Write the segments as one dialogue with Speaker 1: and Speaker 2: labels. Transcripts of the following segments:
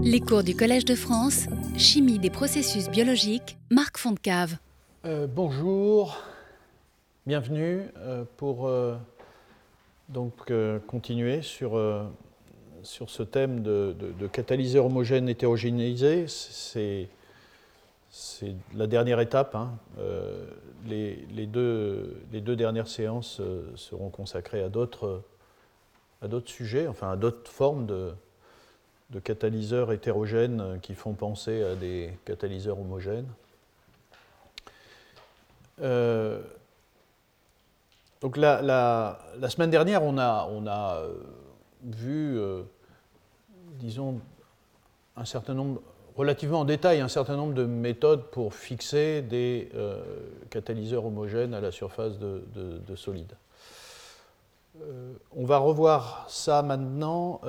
Speaker 1: Les cours du Collège de France, Chimie des processus biologiques, Marc Fontcave.
Speaker 2: Euh, bonjour, bienvenue euh, pour euh, donc, continuer sur, sur ce thème de, de, catalyseur homogène hétérogénéisé. C'est la dernière étape. Hein. Les, les, deux, les, deux, dernières séances seront consacrées à d'autres sujets, enfin à d'autres formes de de catalyseurs hétérogènes qui font penser à des catalyseurs homogènes. Euh, donc la, semaine dernière, on a, euh, vu, euh, disons, relativement en détail, un certain nombre de méthodes pour fixer des catalyseurs homogènes à la surface de solides. on va revoir ça maintenant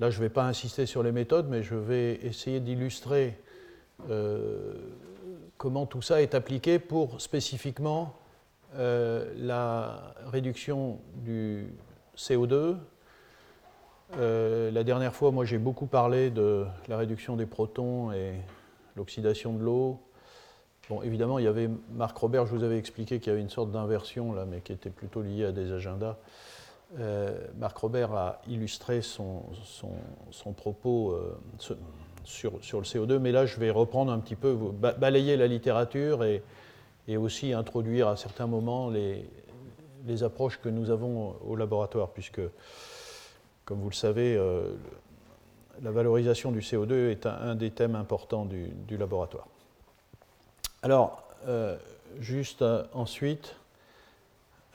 Speaker 2: Là, je ne vais pas insister sur les méthodes, mais je vais essayer d'illustrer euh, comment tout ça est appliqué pour spécifiquement euh, la réduction du CO2. Euh, la dernière fois, moi, j'ai beaucoup parlé de la réduction des protons et l'oxydation de l'eau. Bon, évidemment, il y avait Marc Robert, je vous avais expliqué qu'il y avait une sorte d'inversion là, mais qui était plutôt liée à des agendas. Euh, Marc Robert a illustré son, propos euh, sur, le CO2, mais là je vais reprendre un petit peu, balayer la littérature et, aussi introduire à certains moments les, approches que nous avons au laboratoire, puisque, comme vous le savez, euh, la valorisation du CO2 est un, des thèmes importants du, laboratoire. Alors, juste ensuite,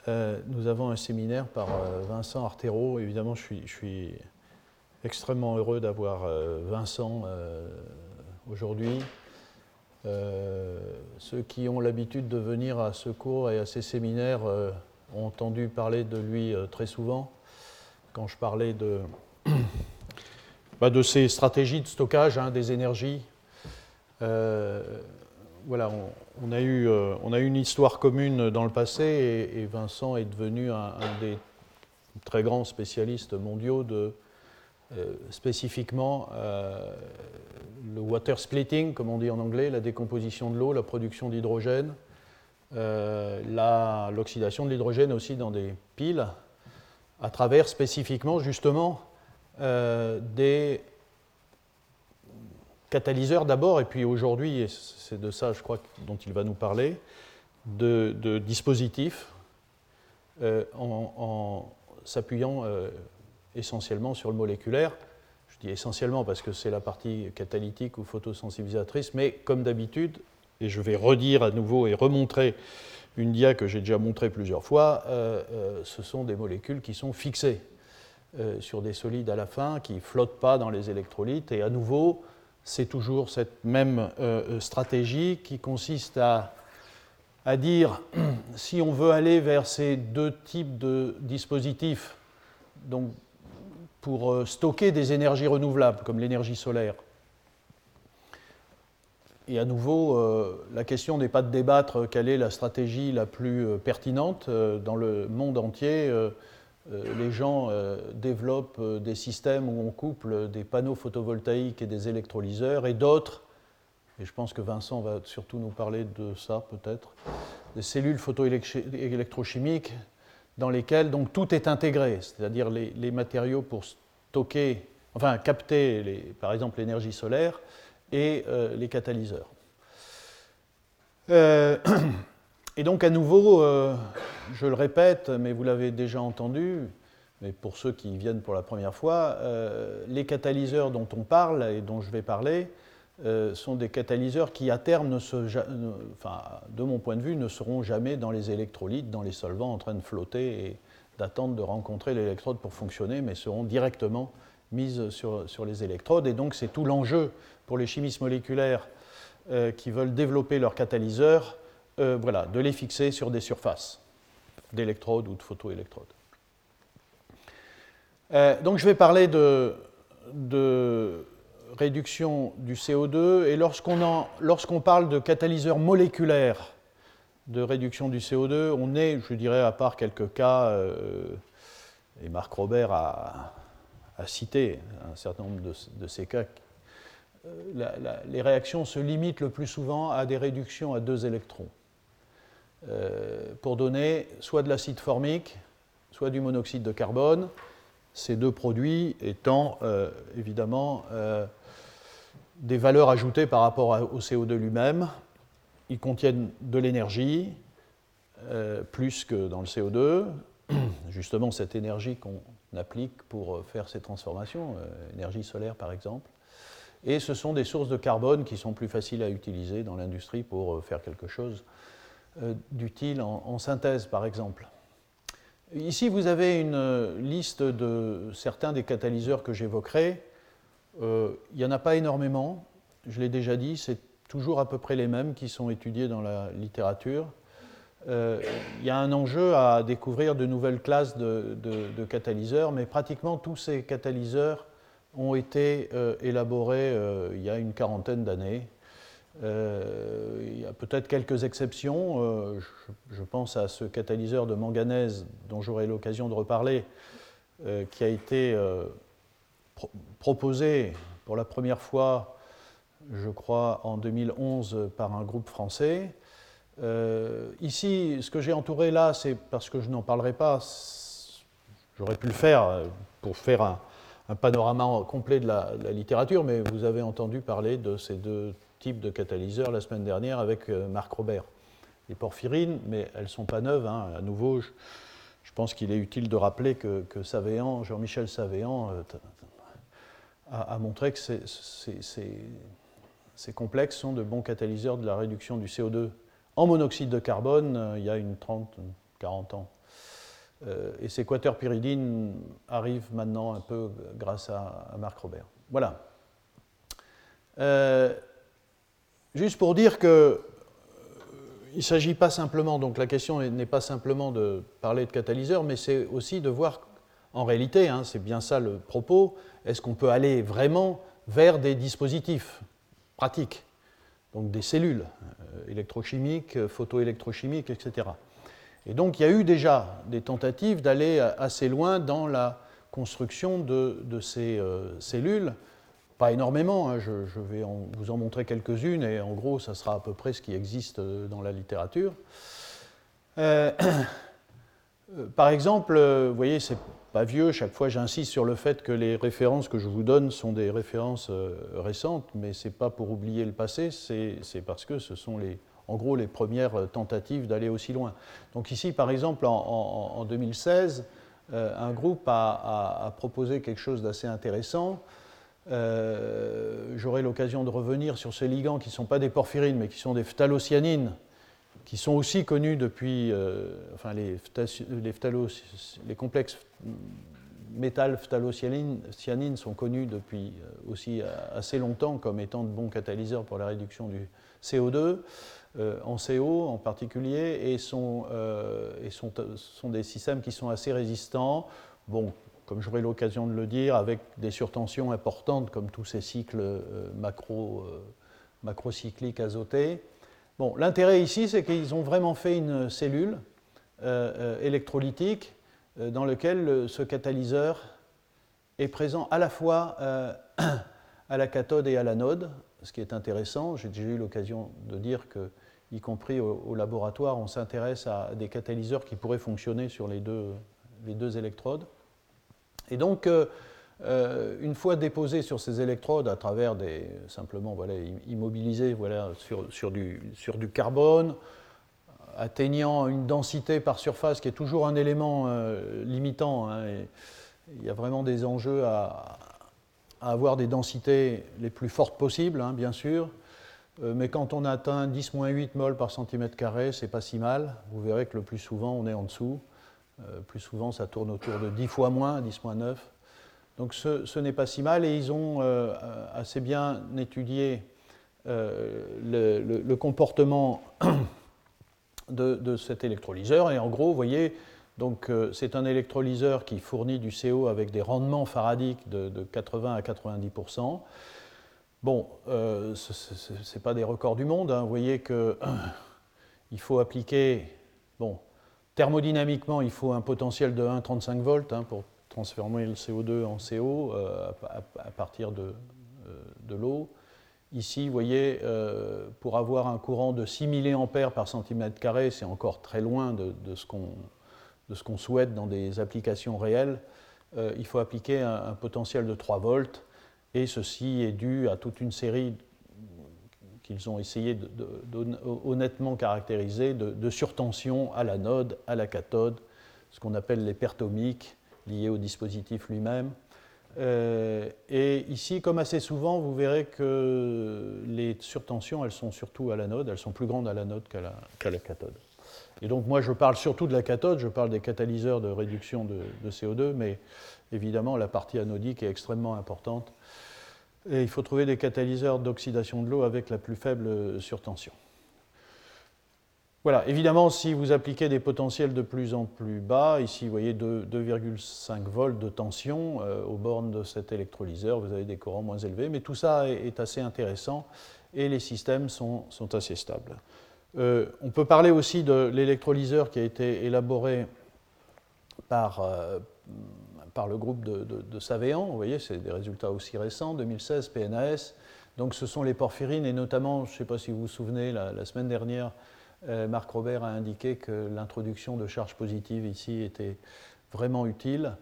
Speaker 2: euh, nous avons un séminaire par euh, Vincent Artero. Évidemment, je suis, extrêmement heureux d'avoir euh, Vincent aujourd'hui. ceux qui ont l'habitude de venir à ce cours et à ces séminaires ont entendu parler de lui très souvent. Quand je parlais de, bah, de ces stratégies de stockage hein, des énergies, voilà, on, a eu, euh, on a eu une histoire commune dans le passé et, Vincent est devenu un, des très grands spécialistes mondiaux de euh, spécifiquement euh, le water splitting, comme on dit en anglais, la décomposition de l'eau, la production d'hydrogène, l'oxydation de l'hydrogène aussi dans des piles, à travers spécifiquement justement des catalyseurs d'abord, et puis aujourd'hui, c'est de ça, je crois, dont il va nous parler, de, dispositifs euh, en, s'appuyant euh, essentiellement sur le moléculaire. Je dis essentiellement parce que c'est la partie catalytique ou photosensibilisatrice, mais comme d'habitude, et je vais redire à nouveau et remontrer une dia que j'ai déjà montrée plusieurs fois, euh, ce sont des molécules qui sont fixées sur des solides à la fin, qui ne flottent pas dans les électrolytes, et à nouveau, c'est toujours cette même euh, stratégie qui consiste à, dire si on veut aller vers ces deux types de dispositifs, pour euh, stocker des énergies renouvelables comme l'énergie solaire. Et à nouveau, euh, la question n'est pas de débattre quelle est la stratégie la plus pertinente. dans le monde entier, les gens euh, développent euh, des systèmes où on couple des panneaux photovoltaïques et des électrolyseurs, et d'autres, et je pense que Vincent va surtout nous parler de ça peut-être, des cellules photoélectrochimiques dans lesquelles donc tout est intégré, c'est-à-dire les, matériaux pour stocker, enfin capter par exemple l'énergie solaire et les catalyseurs. Et donc à nouveau, euh, je le répète, mais vous l'avez déjà entendu, mais pour ceux qui viennent pour la première fois, euh, les catalyseurs dont on parle et dont je vais parler euh, sont des catalyseurs qui à terme, de mon point de vue, ne seront jamais dans les électrolytes, dans les solvants en train de flotter et d'attendre de rencontrer l'électrode pour fonctionner, mais seront directement mises sur, les électrodes. Et donc c'est tout l'enjeu pour les chimistes moléculaires qui veulent développer leurs catalyseurs euh, voilà, de les fixer sur des surfaces d'électrodes ou de photoélectrodes. Euh, donc je vais parler de, réduction du CO2 et lorsqu'on parle de catalyseurs moléculaires de réduction du CO2, on est, je dirais, à part quelques cas, euh, et Marc Robert a, à, citer un certain nombre de, ces cas. les réactions se limitent le plus souvent à des réductions à deux électrons. Pour donner soit de l'acide formique, soit du monoxyde de carbone, ces deux produits étant évidemment des valeurs ajoutées par rapport au CO2 lui-même. Ils contiennent de l'énergie, euh, plus que dans le CO2. Justement, cette énergie qu'on applique pour faire ces transformations, euh, énergie solaire par exemple. Et ce sont des sources de carbone qui sont plus faciles à utiliser dans l'industrie pour euh, faire quelque chose d'utile en, synthèse par exemple. Ici, vous avez une liste de certains des catalyseurs que j'évoquerai. il n'y en a pas énormément, je l'ai déjà dit, c'est toujours à peu près les mêmes qui sont étudiés dans la littérature. Euh, il y a un enjeu à découvrir de nouvelles classes de, catalyseurs, mais pratiquement tous ces catalyseurs ont été euh, élaborés euh, il y a une quarantaine d'années. Il y a peut-être quelques exceptions. Je, pense à ce catalyseur de manganèse dont j'aurai l'occasion de reparler, qui a été proposé pour la première fois, je crois, en 2011 par un groupe français. Euh, ici, ce que j'ai entouré là, c'est parce que je n'en parlerai pas. J'aurais pu le faire euh, pour faire un, panorama complet de la, littérature, mais vous avez entendu parler de ces deux types de catalyseurs la semaine dernière avec euh, Marc Robert. Les porphyrines, mais elles ne sont pas neuves. Hein. À nouveau, je, pense qu'il est utile de rappeler que, Jean-Michel Savéan, a, montré que ces complexes sont de bons catalyseurs de la réduction du CO2 en monoxyde de carbone euh, il y a une 30, 40 ans. Euh, et ces quaterpyridines arrivent maintenant un peu grâce à, Marc Robert. Voilà. Euh, juste pour dire que il ne s'agit pas simplement, donc la question n'est pas simplement de parler de catalyseurs, mais c'est aussi de voir, en réalité, hein, c'est bien ça le propos, est-ce qu'on peut aller vraiment vers des dispositifs pratiques, donc des cellules, euh, électrochimiques, euh, photoélectrochimiques, etc. Et donc il y a eu déjà des tentatives d'aller assez loin dans la construction de, ces euh, cellules. Pas énormément, hein, je, vais vous en montrer quelques-unes et en gros ça sera à peu près ce qui existe dans la littérature. par exemple, vous voyez, c'est pas vieux. Chaque fois, j'insiste sur le fait que les références que je vous donne sont des références euh, récentes, mais ce n'est pas pour oublier le passé, c'est parce que ce sont les, en gros les premières tentatives d'aller aussi loin. Donc ici, par exemple, en, 2016, euh, un groupe a, proposé quelque chose d'assez intéressant. Euh, j'aurai l'occasion de revenir sur ces ligands qui ne sont pas des porphyrines, mais qui sont des phthalocyanines, qui sont aussi connus depuis, enfin les, les, les complexes métal phthalocyanines sont connus depuis euh, aussi euh, assez longtemps comme étant de bons catalyseurs pour la réduction du CO2, euh, en CO en particulier, et, sont, et sont, sont, des systèmes qui sont assez résistants. Bon, comme j'aurai l'occasion de le dire, avec des surtensions importantes comme tous ces cycles macro, macrocycliques azotés. Bon, l'intérêt ici, c'est qu'ils ont vraiment fait une cellule électrolytique euh, dans lequel ce catalyseur est présent à la fois euh, à la cathode et à l'anode, ce qui est intéressant. J'ai déjà eu l'occasion de dire que, y compris au, laboratoire, on s'intéresse à des catalyseurs qui pourraient fonctionner sur les deux, les deux électrodes. Et donc, euh, une fois déposés sur ces électrodes à travers des simplement voilà, immobilisés voilà, sur, sur, du, sur du carbone, atteignant une densité par surface qui est toujours un élément euh, limitant. Hein, il y a vraiment des enjeux à, avoir des densités les plus fortes possibles, hein, bien sûr. Euh, mais quand on atteint 10-8 mol par centimètre carré, c'est pas si mal. Vous verrez que le plus souvent, on est en dessous. Euh, plus souvent, ça tourne autour de 10 fois moins, 10-9. Donc ce, n'est pas si mal et ils ont assez bien étudié le, comportement de, cet électrolyseur. Et en gros, vous voyez, euh, c'est un électrolyseur qui fournit du CO avec des rendements faradiques de, 80 à 90% Bon, euh, ce n'est pas des records du monde. Hein. Vous voyez qu'il faut appliquer, bon, thermodynamiquement, il faut un potentiel de 1,35 volts hein, pour transformer le CO2 en CO à, partir de, l'eau. Ici, vous voyez, pour avoir un courant de 6 mA par centimètre carré, c'est encore très loin de, ce qu'on souhaite dans des applications réelles. il faut appliquer un, un, potentiel de 3 volts, et ceci est dû à toute une série qu'ils ont essayé de, honnêtement caractériser de, surtension à l'anode, à la cathode, ce qu'on appelle les pertes ohmiques liées au dispositif lui-même. Euh, et ici, comme assez souvent, vous verrez que les surtensions, elles sont surtout à l'anode, elles sont plus grandes à l'anode qu'à la, la, cathode. Et donc moi, je parle surtout de la cathode, je parle des catalyseurs de réduction de, de CO2, mais évidemment, la partie anodique est extrêmement importante il faut trouver des catalyseurs d'oxydation de l'eau avec la plus faible surtension. Voilà, évidemment, si vous appliquez des potentiels de plus en plus bas, ici vous voyez 2,5 volts de tension euh, aux bornes de cet électrolyseur, vous avez des courants moins élevés, mais tout ça est, assez intéressant et les systèmes sont, assez stables. Euh, on peut parler aussi de l'électrolyseur qui a été élaboré par, euh, par le groupe de, de, Savéan. Vous voyez, c'est des résultats aussi récents, 2016, PNAS. Donc ce sont les porphyrines, et notamment, je ne sais pas si vous vous souvenez, la, semaine dernière, euh, Marc Robert a indiqué que l'introduction de charges positives ici était vraiment utile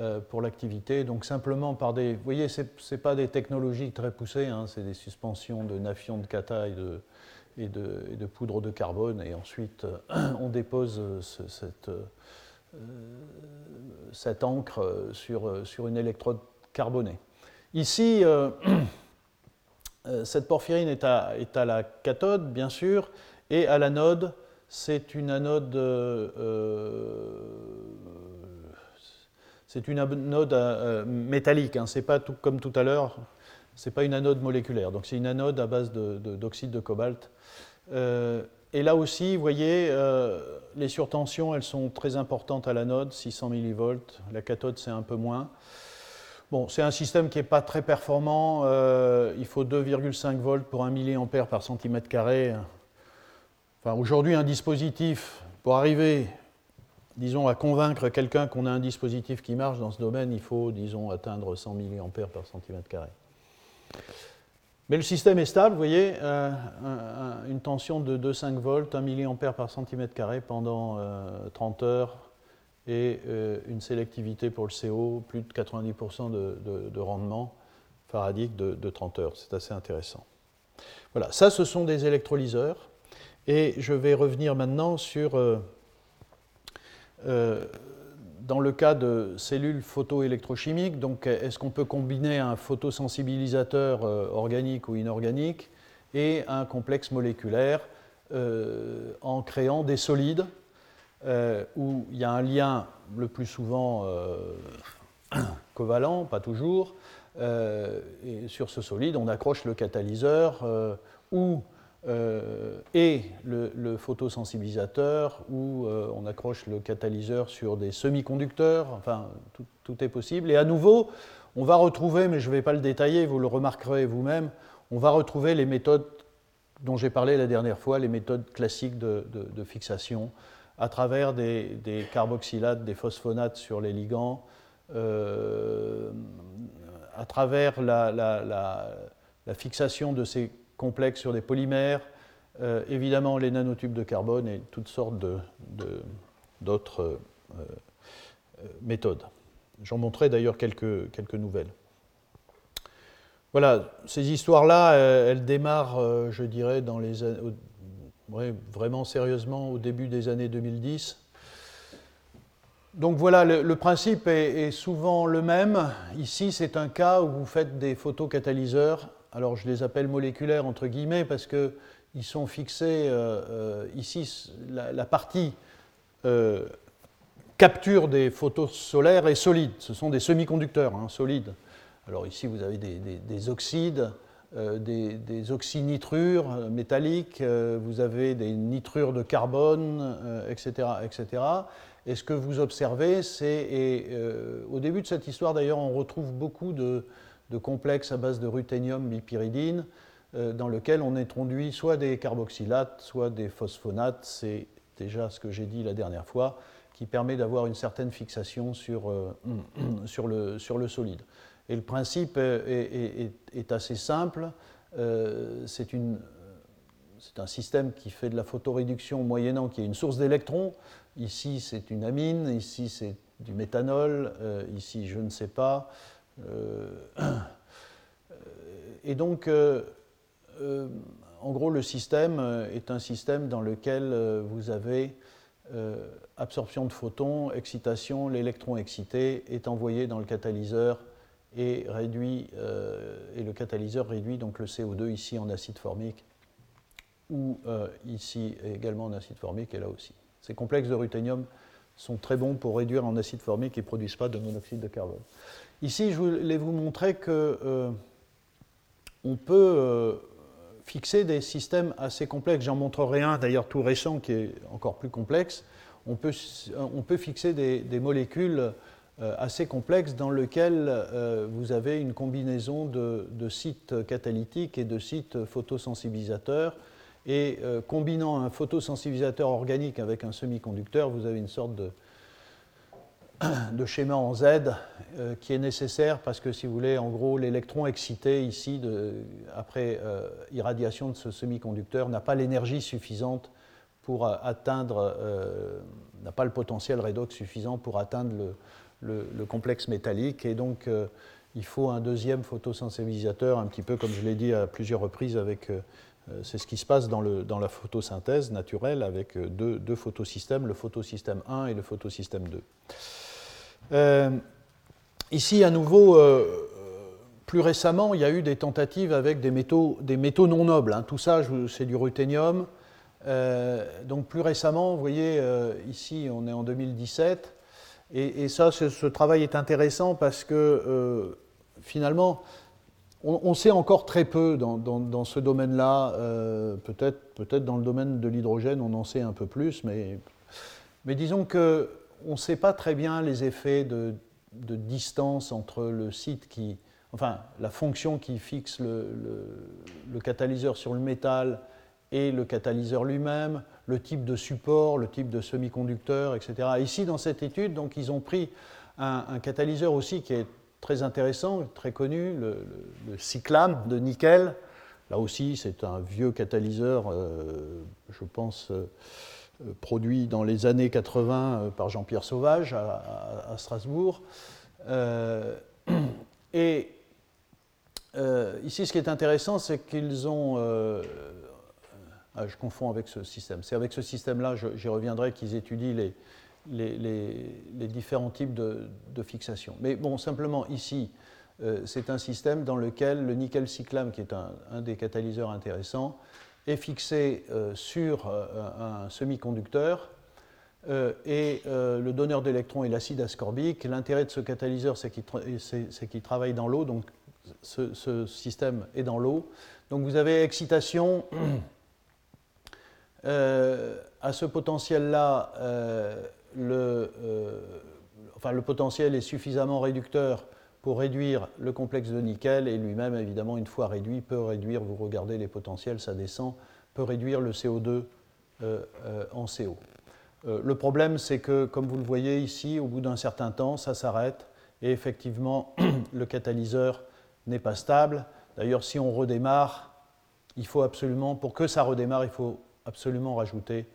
Speaker 2: euh, pour l'activité. Donc simplement par des... Vous voyez, ce n'est pas des technologies très poussées, hein, c'est des suspensions de nafion de kata et de, poudre de carbone, et ensuite on dépose cette euh, cette encre sur, sur une électrode carbonée. Ici, euh, euh, cette porphyrine est à, est à, la cathode, bien sûr, et à l'anode, c'est une anode, c'est une anode métallique. Hein, c'est pas tout, comme tout à l'heure, c'est pas une anode moléculaire. Donc c'est une anode à base d'oxyde de, de, cobalt. Et là aussi, vous voyez, euh, les surtensions, elles sont très importantes à l'anode, 600 millivolts. La cathode, c'est un peu moins. Bon, c'est un système qui n'est pas très performant. Euh, il faut 2,5 volts pour 1 mA par centimètre carré. Enfin, aujourd'hui, un dispositif, pour arriver, disons, à convaincre quelqu'un qu'on a un dispositif qui marche dans ce domaine, il faut, disons, atteindre 100 mA par centimètre carré. Mais le système est stable, vous voyez, euh, une tension de 2,5 volts, 1 mA par centimètre carré pendant 30 euh, heures et euh, une sélectivité pour le CO, plus de 90% de, rendement faradique de 30 heures. C'est assez intéressant. Voilà, ça ce sont des électrolyseurs. Et je vais revenir maintenant sur dans le cas de cellules photoélectrochimiques, donc est-ce qu'on peut combiner un photosensibilisateur euh, organique ou inorganique et un complexe moléculaire euh, en créant des solides euh, où il y a un lien le plus souvent covalent, pas toujours, et sur ce solide on accroche le catalyseur ou euh, et le, photosensibilisateur où euh, on accroche le catalyseur sur des semi-conducteurs, enfin tout, est possible. Et à nouveau, on va retrouver, mais je ne vais pas le détailler, vous le remarquerez vous-même, on va retrouver les méthodes dont j'ai parlé la dernière fois, les méthodes classiques de, fixation, à travers des, carboxylates, des phosphonates sur les ligands, euh, à travers la, la fixation de ces complexes sur des polymères, euh, évidemment les nanotubes de carbone et toutes sortes d'autres euh, euh, méthodes. J'en montrerai d'ailleurs quelques, nouvelles. Voilà, ces histoires-là, elles démarrent, je dirais, dans les, vraiment sérieusement au début des années 2010. Donc voilà, le, principe est, souvent le même. Ici, c'est un cas où vous faites des photocatalyseurs alors je les appelle moléculaires entre guillemets parce qu'ils sont fixés euh, euh, ici, la, partie euh, capture des photos solaires est solide, ce sont des semi-conducteurs hein, solides. Alors ici vous avez des, oxydes, des, oxynitrures métalliques, vous avez des nitrures de carbone, etc., etc. Et ce que vous observez, c'est, au début de cette histoire d'ailleurs, on retrouve beaucoup de, de complexes à base de ruthénium bipyridine euh, dans lequel on introduit soit des carboxylates, soit des phosphonates. C'est déjà ce que j'ai dit la dernière fois. qui permet d'avoir une certaine fixation sur, sur, le, solide. Et le principe est, assez simple. c'est un système qui fait de la photoréduction moyennant qui est une source d'électrons. Ici, c'est une amine, ici, c'est du méthanol, ici, je ne sais pas. et donc, euh, en gros, le système euh, est un système dans lequel euh, vous avez absorption de photons, excitation, l'électron excité est envoyé dans le catalyseur et le catalyseur réduit donc le CO2 ici en acide formique ou ici également en acide formique et là aussi. Ces complexes de ruthénium sont très bons pour réduire en acide formique et ne produisent pas de monoxyde de carbone. Ici, je voulais vous montrer que on peut fixer des systèmes assez complexes. J'en montrerai un d'ailleurs tout récent qui est encore plus complexe. On peut, peut fixer des, molécules euh, assez complexes dans lesquelles euh, vous avez une combinaison de, sites catalytiques et de sites photosensibilisateurs. Et euh, combinant un photosensibilisateur organique avec un semi-conducteur, vous avez une sorte de, de schéma en Z euh, qui est nécessaire parce que, si vous voulez, en gros, l'électron excité ici, après euh, irradiation de ce semi-conducteur, n'a pas l'énergie suffisante pour euh, atteindre, n'a pas le potentiel redox suffisant pour atteindre le, complexe métallique. Et donc, il faut un deuxième photosensibilisateur, un petit peu comme je l'ai dit à plusieurs reprises avec. c'est ce qui se passe dans, le, dans, la photosynthèse naturelle avec deux, deux, photosystèmes, le photosystème 1 et le photosystème 2. Euh, ici, à nouveau, euh, plus récemment, il y a eu des tentatives avec des métaux, non nobles. Hein. Tout ça, c'est du ruthénium. Euh, donc plus récemment, vous voyez, ici, on est en 2017. Et, ça, ce, travail est intéressant parce que finalement, on, sait encore très peu dans, ce domaine-là. peut-être peut dans le domaine de l'hydrogène, on en sait un peu plus, mais disons que on ne sait pas très bien les effets de, distance entre le site qui, enfin, la fonction qui fixe le, catalyseur sur le métal et le catalyseur lui-même, le type de support, le type de semi-conducteur, etc. Ici, dans cette étude, donc, ils ont pris un, catalyseur aussi qui est très intéressant, très connu, le, cyclame de nickel. Là aussi, c'est un vieux catalyseur, euh, je pense. Euh, produit dans les années 80 euh, par Jean-Pierre Sauvage à, Strasbourg. Euh, et ici, ce qui est intéressant, c'est qu'ils ont. Ah, je confonds avec ce système. C'est avec ce système-là, j'y reviendrai, qu'ils étudient les, différents types de, fixation. Mais bon, simplement, ici, c'est un système dans lequel le nickel cyclame, qui est un des catalyseurs intéressants, est fixé euh, sur euh, un semi-conducteur euh, et le donneur d'électrons est l'acide ascorbique. L'intérêt de ce catalyseur, c'est qu'il travaille dans l'eau, donc ce, système est dans l'eau. Donc vous avez excitation à ce potentiel-là, le, potentiel est suffisamment réducteur pour réduire le complexe de nickel et lui-même, évidemment, une fois réduit, peut réduire, vous regardez les potentiels, ça descend, peut réduire le CO2 euh, euh, en CO. Euh, le problème, c'est que, comme vous le voyez ici, au bout d'un certain temps, ça s'arrête et effectivement, le catalyseur n'est pas stable. D'ailleurs, si on redémarre, il faut absolument, pour que ça redémarre, il faut absolument rajouter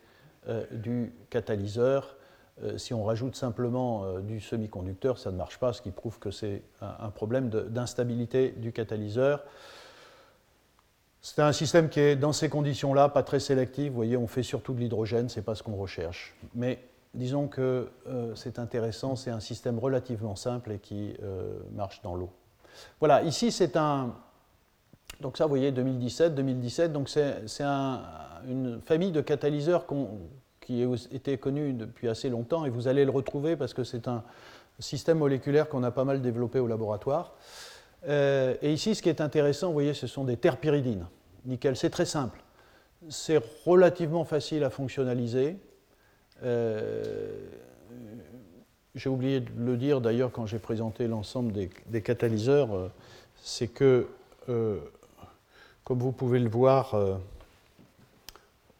Speaker 2: du catalyseur. Euh, si on rajoute simplement euh, du semi-conducteur, ça ne marche pas, ce qui prouve que c'est un, problème d'instabilité du catalyseur. C'est un système qui est dans ces conditions-là pas très sélectif. Vous voyez, on fait surtout de l'hydrogène, ce n'est pas ce qu'on recherche. Mais disons que euh, c'est intéressant, c'est un système relativement simple et qui marche dans l'eau. Voilà, ici c'est un. Donc ça, vous voyez, 2017, 2017, donc c'est une famille de catalyseurs qu'on qui était connu depuis assez longtemps, et vous allez le retrouver parce que c'est un système moléculaire qu'on a pas mal développé au laboratoire. Euh, et ici, ce qui est intéressant, vous voyez, ce sont des terpyridines. Nickel, c'est très simple. C'est relativement facile à fonctionnaliser. Euh, j'ai oublié de le dire d'ailleurs quand j'ai présenté l'ensemble des, catalyseurs, euh, c'est que, comme vous pouvez le voir,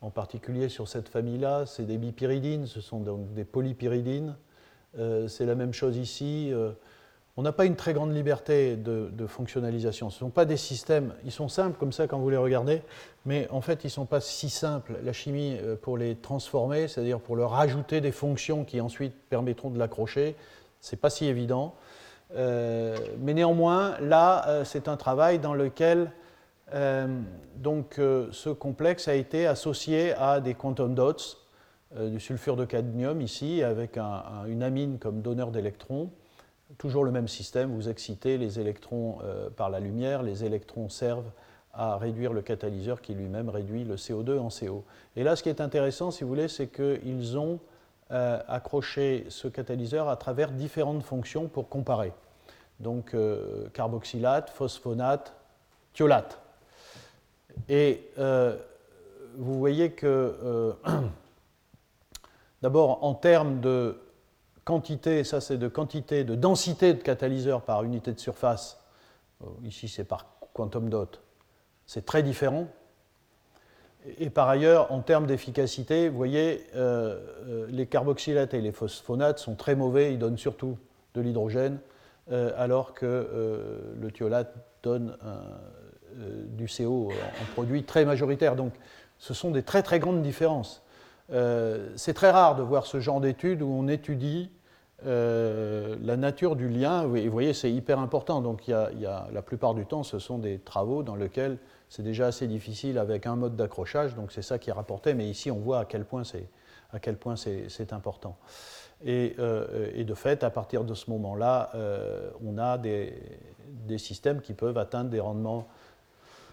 Speaker 2: en particulier sur cette famille-là, c'est des bipyridines, ce sont donc des polypyridines. c'est la même chose ici. on n'a pas une très grande liberté de, fonctionnalisation. Ce ne sont pas des systèmes, ils sont simples comme ça quand vous les regardez, mais en fait, ils ne sont pas si simples. La chimie, pour les transformer, c'est-à-dire pour leur ajouter des fonctions qui ensuite permettront de l'accrocher, ce n'est pas si évident. Euh, mais néanmoins, là, euh, c'est un travail dans lequel euh, donc, ce complexe a été associé à des quantum dots, du sulfure de cadmium ici, avec une amine comme donneur d'électrons. Toujours le même système, vous excitez les électrons par la lumière, les électrons servent à réduire le catalyseur qui lui-même réduit le CO2 en CO. Et là, ce qui est intéressant, si vous voulez, c'est qu'ils ont euh, accrocher ce catalyseur à travers différentes fonctions pour comparer. Donc euh, carboxylate, phosphonate, thiolate. Et euh, vous voyez que d'abord en termes de quantité, ça c'est de quantité, de densité de catalyseur par unité de surface, ici c'est par quantum dot, c'est très différent. Et par ailleurs, en termes d'efficacité, vous voyez, euh, euh, les carboxylates et les phosphonates sont très mauvais, ils donnent surtout de l'hydrogène, euh, alors que le thiolate donne du CO en produit très majoritaire. Donc ce sont des très très grandes différences. C'est très rare de voir ce genre d'études où on étudie la nature du lien. Et vous voyez, c'est hyper important. Donc il y, a, la plupart du temps, ce sont des travaux dans lesquels c'est déjà assez difficile avec un mode d'accrochage, donc c'est ça qui est rapporté, mais ici on voit à quel point c'est important. Euh, et, de fait, à partir de ce moment-là, euh, on a des, systèmes qui peuvent atteindre des rendements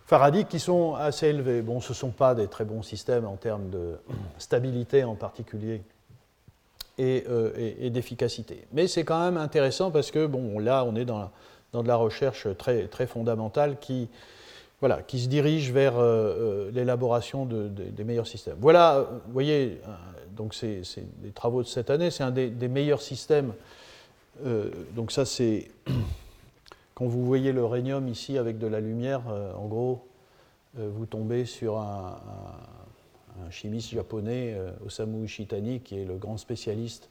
Speaker 2: faradiques qui sont assez élevés. Bon, ce ne sont pas des très bons systèmes en termes de stabilité en particulier et, euh, d'efficacité. Mais c'est quand même intéressant parce que, bon, là, on est dans, dans de la recherche très, très fondamentale qui voilà, qui se dirige vers euh, euh, l'élaboration des meilleurs systèmes. Voilà, vous voyez, donc c'est des travaux de cette année, c'est un des, meilleurs systèmes. donc ça, c'est quand vous voyez le rhénium ici avec de la lumière, en gros, vous tombez sur un, chimiste japonais, Osamu Ishitani, qui est le grand spécialiste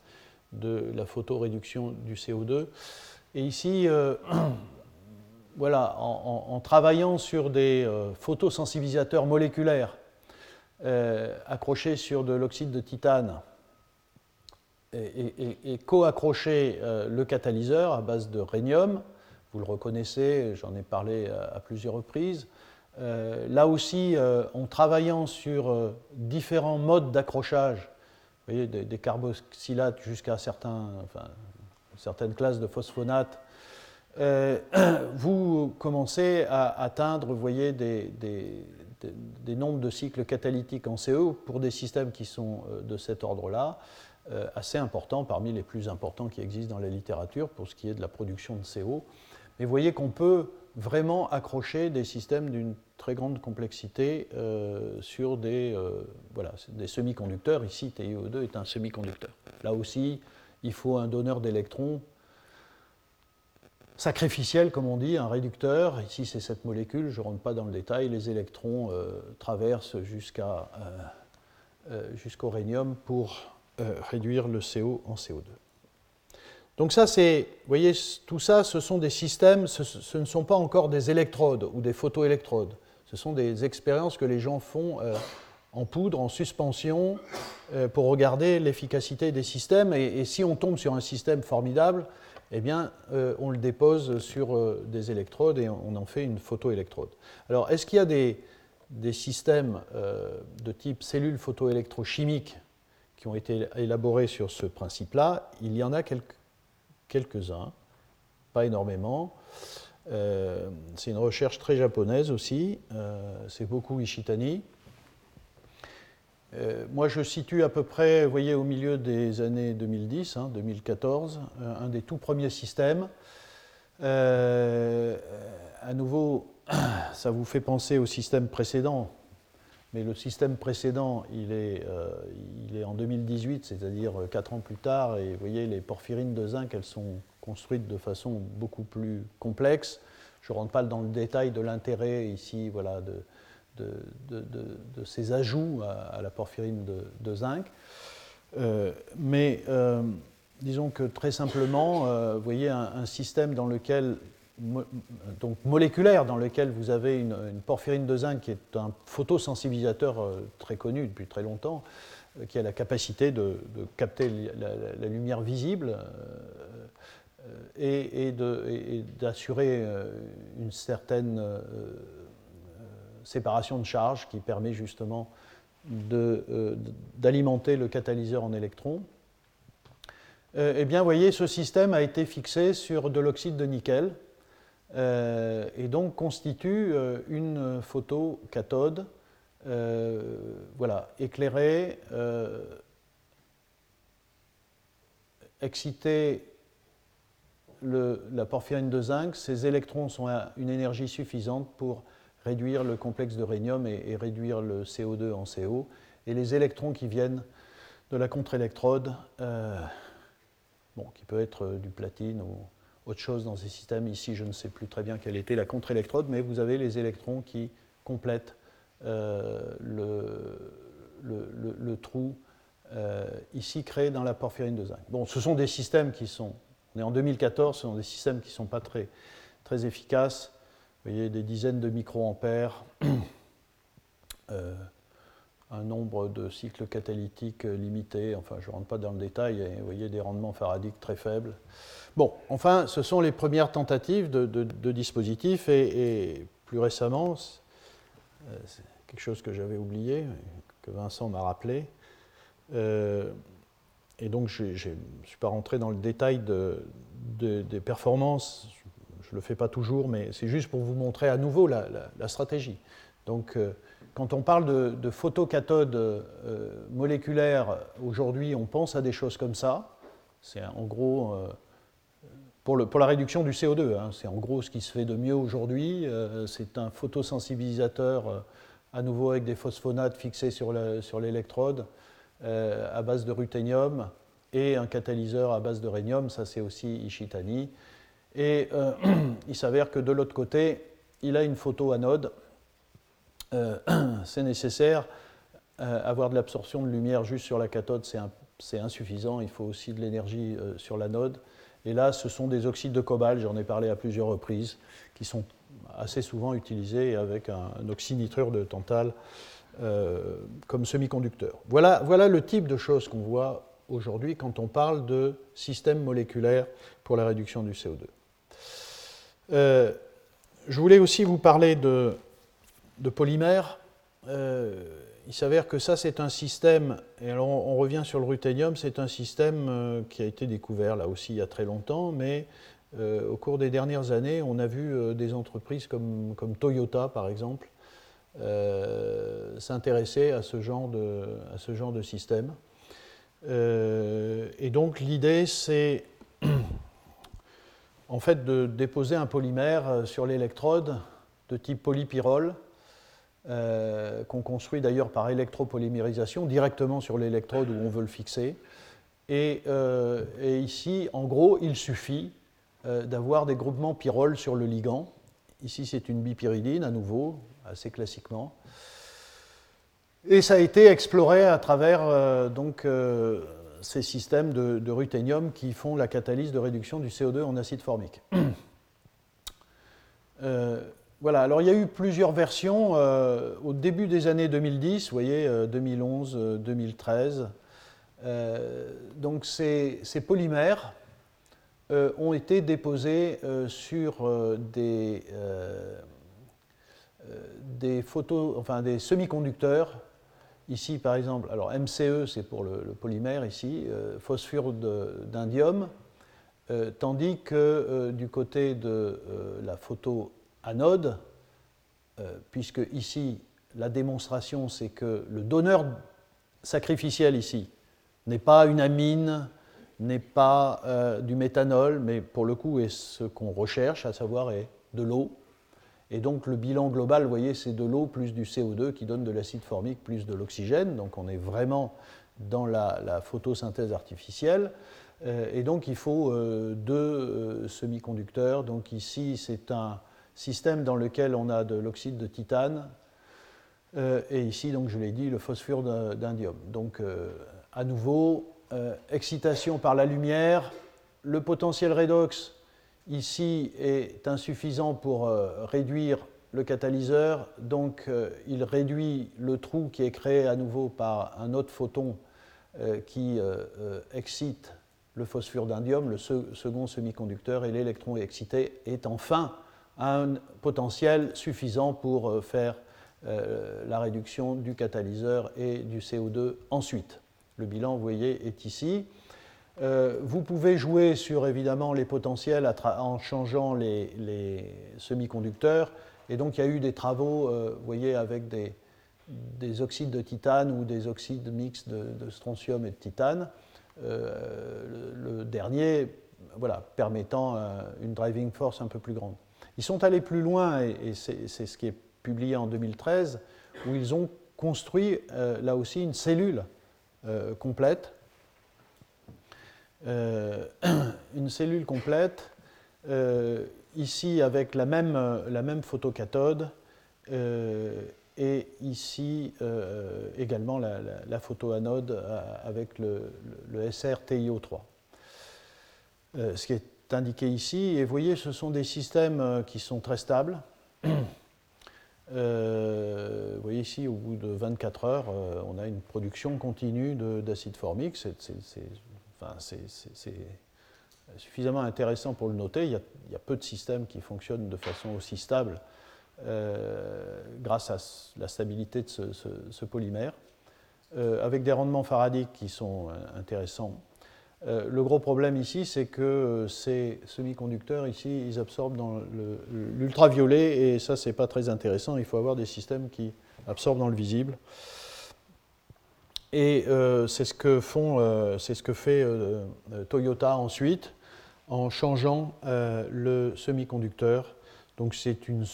Speaker 2: de la photoréduction du CO2. Et ici, voilà, en, travaillant sur des euh, photosensibilisateurs moléculaires euh, accrochés sur de l'oxyde de titane et, co-accrocher euh, le catalyseur à base de rhénium, vous le reconnaissez, j'en ai parlé à, plusieurs reprises. là aussi, en travaillant sur différents modes d'accrochage, des, carboxylates jusqu'à certaines classes de phosphonates, euh, vous commencez à atteindre, vous voyez, des, nombres de cycles catalytiques en CO pour des systèmes qui sont euh, de cet ordre-là, euh, assez importants, parmi les plus importants qui existent dans la littérature pour ce qui est de la production de CO. Mais vous voyez qu'on peut vraiment accrocher des systèmes d'une très grande complexité sur des, voilà, des semi-conducteurs. Ici, TiO2 est un semi-conducteur. Là aussi, il faut un donneur d'électrons sacrificiel, comme on dit, un réducteur. Ici, c'est cette molécule, je ne rentre pas dans le détail. Les électrons euh, traversent jusqu'à, euh, euh, jusqu'au rhénium pour réduire le CO en CO2. Donc ça, c'est, vous voyez, tout ça, ce sont des systèmes, ce, ne sont pas encore des électrodes ou des photoélectrodes. Ce sont des expériences que les gens font en poudre, en suspension, pour regarder l'efficacité des systèmes. et, si on tombe sur un système formidable, eh bien, euh, on le dépose sur euh, des électrodes et on en fait une photoélectrode. Alors, est-ce qu'il y a des, systèmes euh, de type cellules photoélectrochimiques qui ont été élaborés sur ce principe-là? Il y en a quelques-uns, pas énormément. c'est une recherche très japonaise aussi, c'est beaucoup Ishitani. Euh, moi, je situe à peu près, vous voyez, au milieu des années 2010, 2014, hein, euh, un des tout premiers systèmes. Euh, à nouveau, ça vous fait penser au système précédent, mais le système précédent, il est, il est en 2018, c'est-à-dire 4 ans plus tard, et vous voyez, les porphyrines de zinc, elles sont construites de façon beaucoup plus complexe. Je ne rentre pas dans le détail de l'intérêt ici voilà, de, de, ces ajouts à, la porphyrine de, zinc. mais disons que très simplement, vous voyez un, système dans lequel donc moléculaire dans lequel vous avez une, porphyrine de zinc qui est un photosensibilisateur très connu depuis très longtemps, qui a la capacité de, capter la, lumière visible et, d'assurer une certaine séparation de charge qui permet justement euh, d'alimenter le catalyseur en électrons. Euh, eh bien, vous voyez, ce système a été fixé sur de l'oxyde de nickel euh, et donc constitue une photocathode voilà, éclairée, excitée la porphyrine de zinc, ces électrons sont à une énergie suffisante pour réduire le complexe de rhénium et, réduire le CO2 en CO. Et les électrons qui viennent de la contre-électrode, euh, bon, qui peut être du platine ou autre chose dans ces systèmes. Ici, je ne sais plus très bien quelle était la contre-électrode, mais vous avez les électrons qui complètent euh, le, trou euh, ici créé dans la porphyrine de zinc. Bon, ce sont des systèmes qui sont, on est en 2014, ce sont des systèmes qui ne sont pas très, très efficaces. Vous voyez des dizaines de microampères, euh, un nombre de cycles catalytiques limité, enfin je ne rentre pas dans le détail, et vous voyez des rendements faradiques très faibles. Bon, enfin, ce sont les premières tentatives de, dispositifs, et, plus récemment, euh, c'est quelque chose que j'avais oublié, que Vincent m'a rappelé, euh, et donc je ne suis pas rentré dans le détail des performances je ne le fais pas toujours, mais c'est juste pour vous montrer à nouveau la, stratégie. Donc, euh, quand on parle de, photocathode euh, moléculaire, aujourd'hui, on pense à des choses comme ça. C'est en gros, euh, pour, la réduction du CO2, hein, c'est en gros ce qui se fait de mieux aujourd'hui. c'est un photosensibilisateur, à nouveau avec des phosphonates fixés sur l'électrode, à base de ruthénium, et un catalyseur à base de rhénium, ça c'est aussi Ishitani. Et euh, il s'avère que de l'autre côté, il a une photo anode. Euh, c'est nécessaire. Euh, avoir de l'absorption de lumière juste sur la cathode, c'est insuffisant. Il faut aussi de l'énergie sur l'anode. Et là, ce sont des oxydes de cobalt, j'en ai parlé à plusieurs reprises, qui sont assez souvent utilisés avec un, oxynitrure de tantal comme semi-conducteur. Voilà, voilà le type de choses qu'on voit aujourd'hui quand on parle de système moléculaire pour la réduction du CO2. Euh, je voulais aussi vous parler de, polymères. Euh, il s'avère que ça, c'est un système, et alors on, revient sur le ruthénium, c'est un système euh, qui a été découvert là aussi il y a très longtemps, mais au cours des dernières années, on a vu des entreprises comme, Toyota, par exemple, s'intéresser à, ce genre de, à ce genre de système. et donc l'idée, c'est en fait de déposer un polymère euh, sur l'électrode de type polypyrrole, euh, qu'on construit d'ailleurs par électropolymérisation directement sur l'électrode où on veut le fixer. Et, euh, ici, en gros, il suffit d'avoir des groupements pyrrole sur le ligand. Ici, c'est une bipyridine à nouveau, assez classiquement. Et ça a été exploré à travers donc, ces systèmes de, ruthénium qui font la catalyse de réduction du CO2 en acide formique. Euh, voilà, alors il y a eu plusieurs versions euh, au début des années 2010, vous voyez, 2011, euh, 2013. donc ces, polymères ont été déposés sur des, photos, enfin, des semi-conducteurs Ici, par exemple, alors MCE, c'est pour le, polymère ici, euh, phosphore d'indium, euh, tandis que euh, du côté de la photo anode, puisque ici, la démonstration, c'est que le donneur sacrificiel ici n'est pas une amine, n'est pas du méthanol, mais pour le coup est ce qu'on recherche, à savoir est de l'eau. Et donc le bilan global, vous voyez, c'est de l'eau plus du CO2 qui donne de l'acide formique plus de l'oxygène. Donc on est vraiment dans la, photosynthèse artificielle. Euh, et donc il faut euh, deux euh, semi-conducteurs. Donc ici c'est un système dans lequel on a de l'oxyde de titane et ici, donc, je l'ai dit, le phosphure d'indium. Donc, à nouveau, excitation par la lumière, le potentiel redox ici est insuffisant pour réduire le catalyseur, donc euh, il réduit le trou qui est créé à nouveau par un autre photon euh, qui euh, excite le phosphure d'indium, le second semi-conducteur, et l'électron excité est enfin un potentiel suffisant pour faire la réduction du catalyseur et du CO2 ensuite. Le bilan, vous voyez, est ici. vous pouvez jouer sur évidemment les potentiels en changeant les semi-conducteurs. Et donc il y a eu des travaux, euh, vous voyez, avec des, oxydes de titane ou des oxydes mixtes de, strontium et de titane. Euh, le, dernier, voilà, permettant euh, une driving force un peu plus grande. Ils sont allés plus loin, et, c'est ce qui est publié en 2013, où ils ont construit là aussi une cellule complète. une cellule complète ici avec la même, la même photocathode euh, et ici euh, également la, photoanode euh, avec le, le, SR-TiO3. ce qui est indiqué ici, et vous voyez, ce sont des systèmes qui sont très stables. vous voyez ici, au bout de 24 heures, on a une production continue d'acide formique. C'est suffisamment intéressant pour le noter. Il y, a, peu de systèmes qui fonctionnent de façon aussi stable euh, grâce à la stabilité de ce, polymère, euh, avec des rendements faradiques qui sont euh, le gros problème ici, c'est que ces semi-conducteurs, ici, ils absorbent dans l'ultraviolet, et ça, c'est pas très intéressant. Il faut avoir des systèmes qui absorbent dans le visible. Et c'est ce que ce que fait Toyota ensuite en changeant euh, le semi-conducteur. Donc c'est une,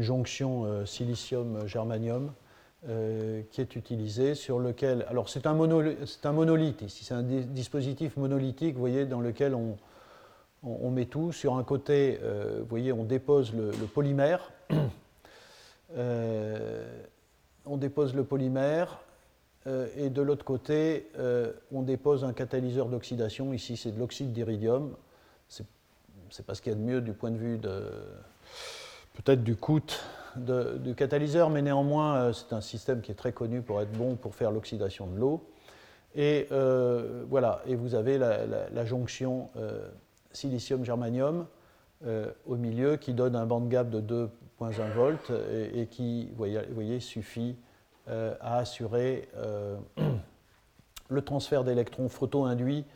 Speaker 2: jonction euh, silicium-germanium euh, qui est utilisée, sur lequel... Alors c'est un, un, monolithe ici, c'est un dispositif monolithique, vous voyez, dans lequel on, met tout. Sur un côté, vous voyez, on dépose le, polymère. on dépose le polymère, et de l'autre côté, on dépose un catalyseur d'oxydation. Ici, c'est de l'oxyde d'iridium c'est pas ce qu'il y a de mieux du point de vue de peut-être du coût du catalyseur, mais néanmoins, euh, c'est un système qui est très connu pour être bon pour faire l'oxydation de l'eau. Et euh, voilà, et vous avez la, jonction euh, silicium-germanium au milieu qui donne un band gap de 2,1 volts et, qui, vous voyez, suffit à assurer le transfert d'électrons photo-induits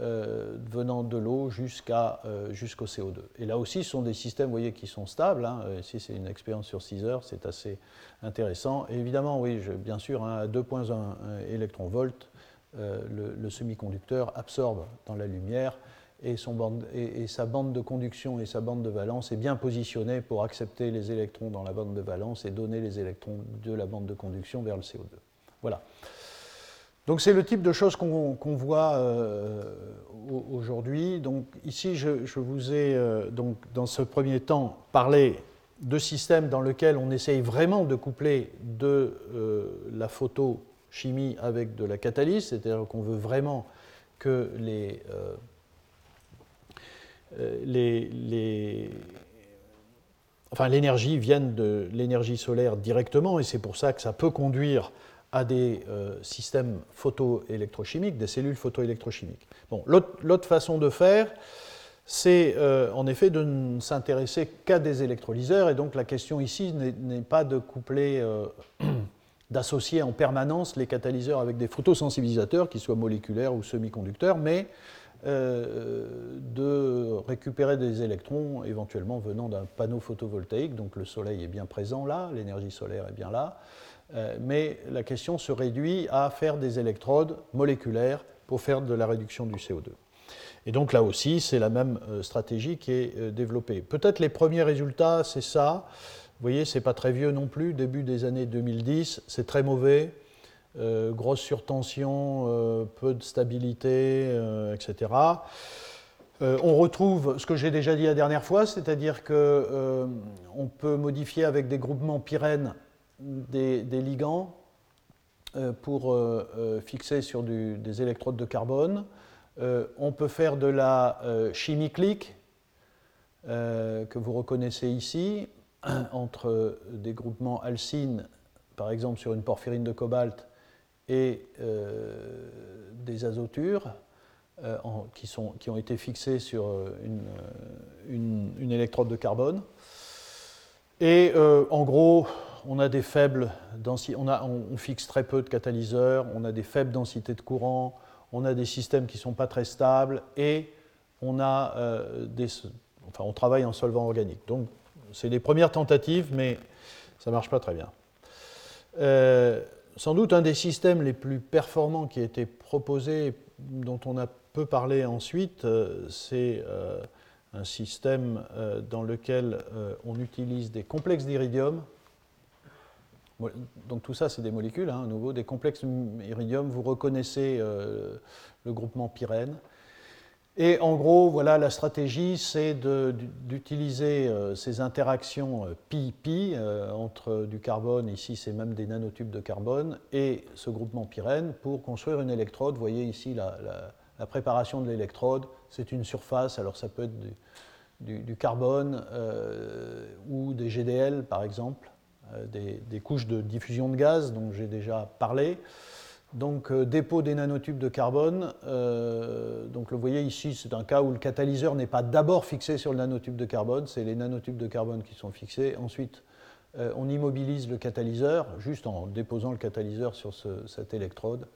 Speaker 2: euh, venant de l'eau euh, jusqu'au CO2. Et là aussi, ce sont des systèmes vous voyez, qui sont stables. Hein. Euh, ici, c'est une expérience sur 6 heures, c'est assez intéressant. Évidemment, oui, bien sûr, hein, à 2,1 électronvolts, le, semi-conducteur absorbe dans la lumière et, son bande, et, sa bande de conduction et sa bande de valence est bien positionnée pour accepter les électrons dans la bande de valence et donner les électrons de la bande de conduction vers le CO2. Voilà. Donc c'est le type de choses qu'on voit euh, aujourd'hui. Donc ici, je, vous ai euh, dans ce premier temps parlé de systèmes dans lesquels on essaye vraiment de coupler de euh, la photochimie avec de la catalyse, c'est-à-dire qu'on veut vraiment que les enfin l'énergie vienne de l'énergie solaire directement, et c'est pour ça que ça peut conduire à des euh, systèmes photoélectrochimiques, des cellules photoélectrochimiques. L'autre façon de faire, c'est euh, en effet de ne s'intéresser qu'à des électrolyseurs, et donc la question ici n'est pas de coupler, euh, d'associer en permanence les catalyseurs avec des photosensibilisateurs, qu'ils soient moléculaires ou semi-conducteurs, mais de récupérer des électrons éventuellement venant d'un panneau photovoltaïque, donc le soleil est bien présent là, l'énergie solaire est bien là, mais la question se réduit à faire des électrodes moléculaires pour faire de la réduction du CO2. Et donc là aussi, c'est la même euh, stratégie qui est euh, développée. Peut-être les premiers résultats, c'est ça. Vous voyez, c'est pas très vieux non plus, début des années 2010, c'est très mauvais. grosse surtension, peu de stabilité, etc. on retrouve ce que j'ai déjà dit la dernière fois, c'est-à-dire qu'on peut modifier avec des groupements pyrènes des, ligands pour fixer sur des électrodes de carbone. on peut faire de la chimie clique, que vous reconnaissez ici, entre des groupements alcines, par exemple sur une porphyrine de cobalt, et des azotures. Euh, qui, ont été fixés sur euh, une, électrode de carbone. Et euh, en gros, on a des faibles fixe très peu de catalyseurs, on a des faibles densités de courant, on a des systèmes qui ne sont pas très stables et enfin, on travaille en solvant organique. Donc, c'est les premières tentatives, mais ça ne marche pas très bien. sans doute un des systèmes les plus performants qui a été proposé, dont on a peut parler ensuite, euh, c'est euh, un système euh, dans lequel on utilise des complexes d'iridium. Donc tout ça, c'est des molécules, hein, à nouveau, des complexes d'iridium. Vous reconnaissez le groupement pyrène. Et en gros, voilà, la stratégie, c'est d'utiliser ces interactions pi-pi entre du carbone, ici c'est même des nanotubes de carbone, et ce groupement pyrène pour construire une électrode. Vous voyez ici la préparation de l'électrode, c'est une surface, alors ça peut être du, carbone euh, ou des GDL par exemple, euh, des, couches de diffusion de gaz dont j'ai déjà parlé. Donc euh, dépôt des nanotubes de carbone, donc vous voyez ici c'est un cas où le catalyseur n'est pas d'abord fixé sur le nanotube de carbone, c'est les nanotubes de carbone qui sont fixés. Ensuite on immobilise le catalyseur juste en déposant le catalyseur sur cette électrode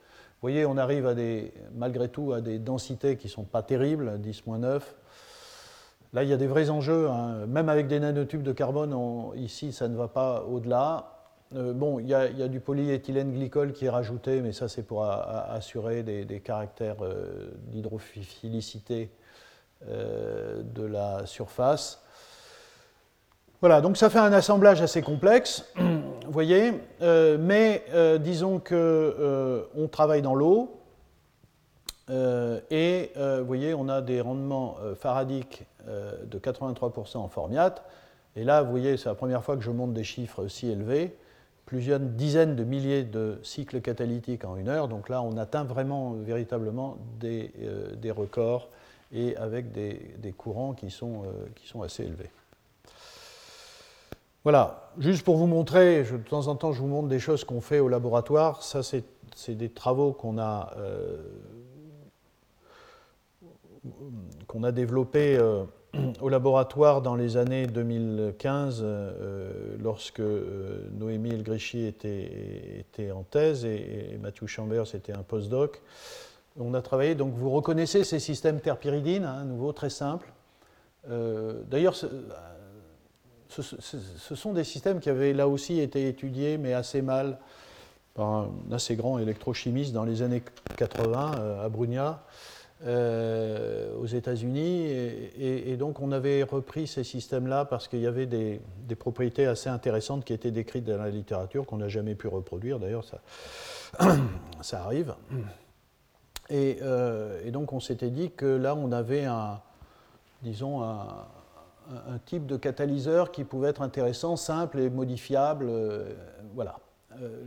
Speaker 2: vous voyez, on arrive à des, malgré tout à des densités qui ne sont pas terribles, 10-9. Là, il y a des vrais enjeux. Hein. Même avec des nanotubes de carbone, ici, ça ne va pas au-delà. Euh, bon, il y, a, du polyéthylène glycol qui est rajouté, mais ça, c'est pour assurer des, caractères euh, d'hydrophilicité euh, de la surface. Voilà, donc ça fait un assemblage assez complexe, vous voyez, mais disons qu'on on travaille dans l'eau, et vous voyez, on a des rendements faradiques de 83% en formiate, et là, vous voyez, c'est la première fois que je monte des chiffres si élevés, plusieurs dizaines de milliers de cycles catalytiques en une heure, donc là, on atteint vraiment, véritablement des, des records, et avec des, des courants qui sont, qui sont assez élevés. Voilà, juste pour vous montrer, de temps en temps je vous montre des choses qu'on fait au laboratoire. Ça, c'est des travaux qu'on a, euh, qu'on a développés euh, au laboratoire dans les années 2015, euh, lorsque Noémie Elgrichy était, en thèse et, Mathieu Chambers était un postdoc. On a travaillé, donc vous reconnaissez ces systèmes terpyridines, hein, à nouveau très simples. D'ailleurs, ce, sont des systèmes qui avaient là aussi été étudiés, mais assez mal, par un assez grand électrochimiste dans les années 80 euh, à Brugna, euh, aux États-Unis. Et, donc on avait repris ces systèmes-là parce qu'il y avait des, propriétés assez intéressantes qui étaient décrites dans la littérature, qu'on n'a jamais pu reproduire. D'ailleurs, ça, arrive. Et, euh, et, donc on s'était dit que là, on avait un, disons, un, type de catalyseur qui pouvait être intéressant, simple et modifiable. Euh, voilà.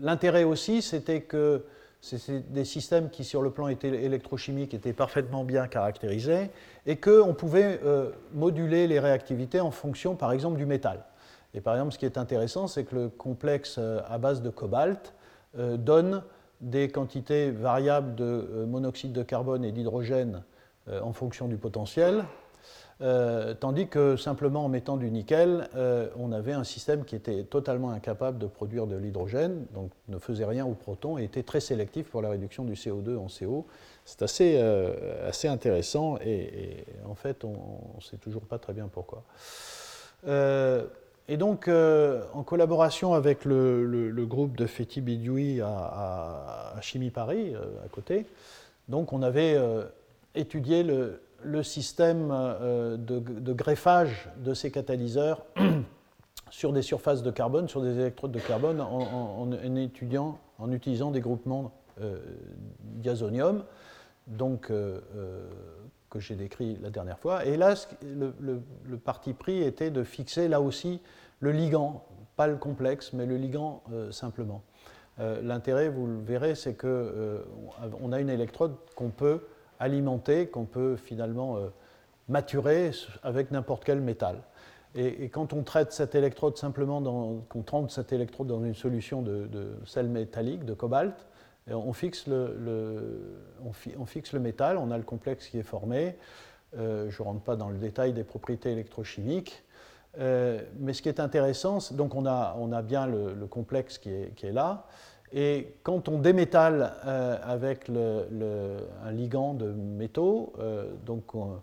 Speaker 2: L'intérêt aussi, c'était que c'était des systèmes qui, sur le plan électrochimique, étaient parfaitement bien caractérisés et qu'on pouvait euh, moduler les réactivités en fonction, par exemple, du métal. Et par exemple, ce qui est intéressant, c'est que le complexe à base de cobalt donne des quantités variables de monoxyde de carbone et d'hydrogène en fonction du potentiel, euh, tandis que simplement en mettant du nickel, euh, on avait un système qui était totalement incapable de produire de l'hydrogène, donc ne faisait rien aux protons et était très sélectif pour la réduction du CO2 en CO. C'est assez, euh, assez intéressant et, en fait, on ne sait toujours pas très bien pourquoi. et donc, en collaboration avec le, groupe de Fethi Bidioui à, à, Chimie Paris, à côté, donc on avait étudié le, le système euh, de, greffage de ces catalyseurs sur des surfaces de carbone, sur des électrodes de carbone, en, étudiant, en utilisant des groupements euh, diazonium, donc, euh, que j'ai décrit la dernière fois. Et là, le, parti pris était de fixer là aussi le ligand pas le complexe, mais le ligand simplement. L'intérêt, vous le verrez, c'est qu'on a une électrode qu'on peut alimenter, qu'on peut finalement maturer avec n'importe quel métal. Et, quand on traite cette électrode simplement, qu'on trempe cette électrode dans une solution de, sel métallique, de cobalt, on fixe le, on, fixe le métal, on a le complexe qui est formé. Euh, je ne rentre pas dans le détail des propriétés électrochimiques. Euh, mais ce qui est intéressant, donc on a, on a bien le, complexe qui est, qui est, là. Et quand on démétale euh, avec le, un ligand de métaux, donc on,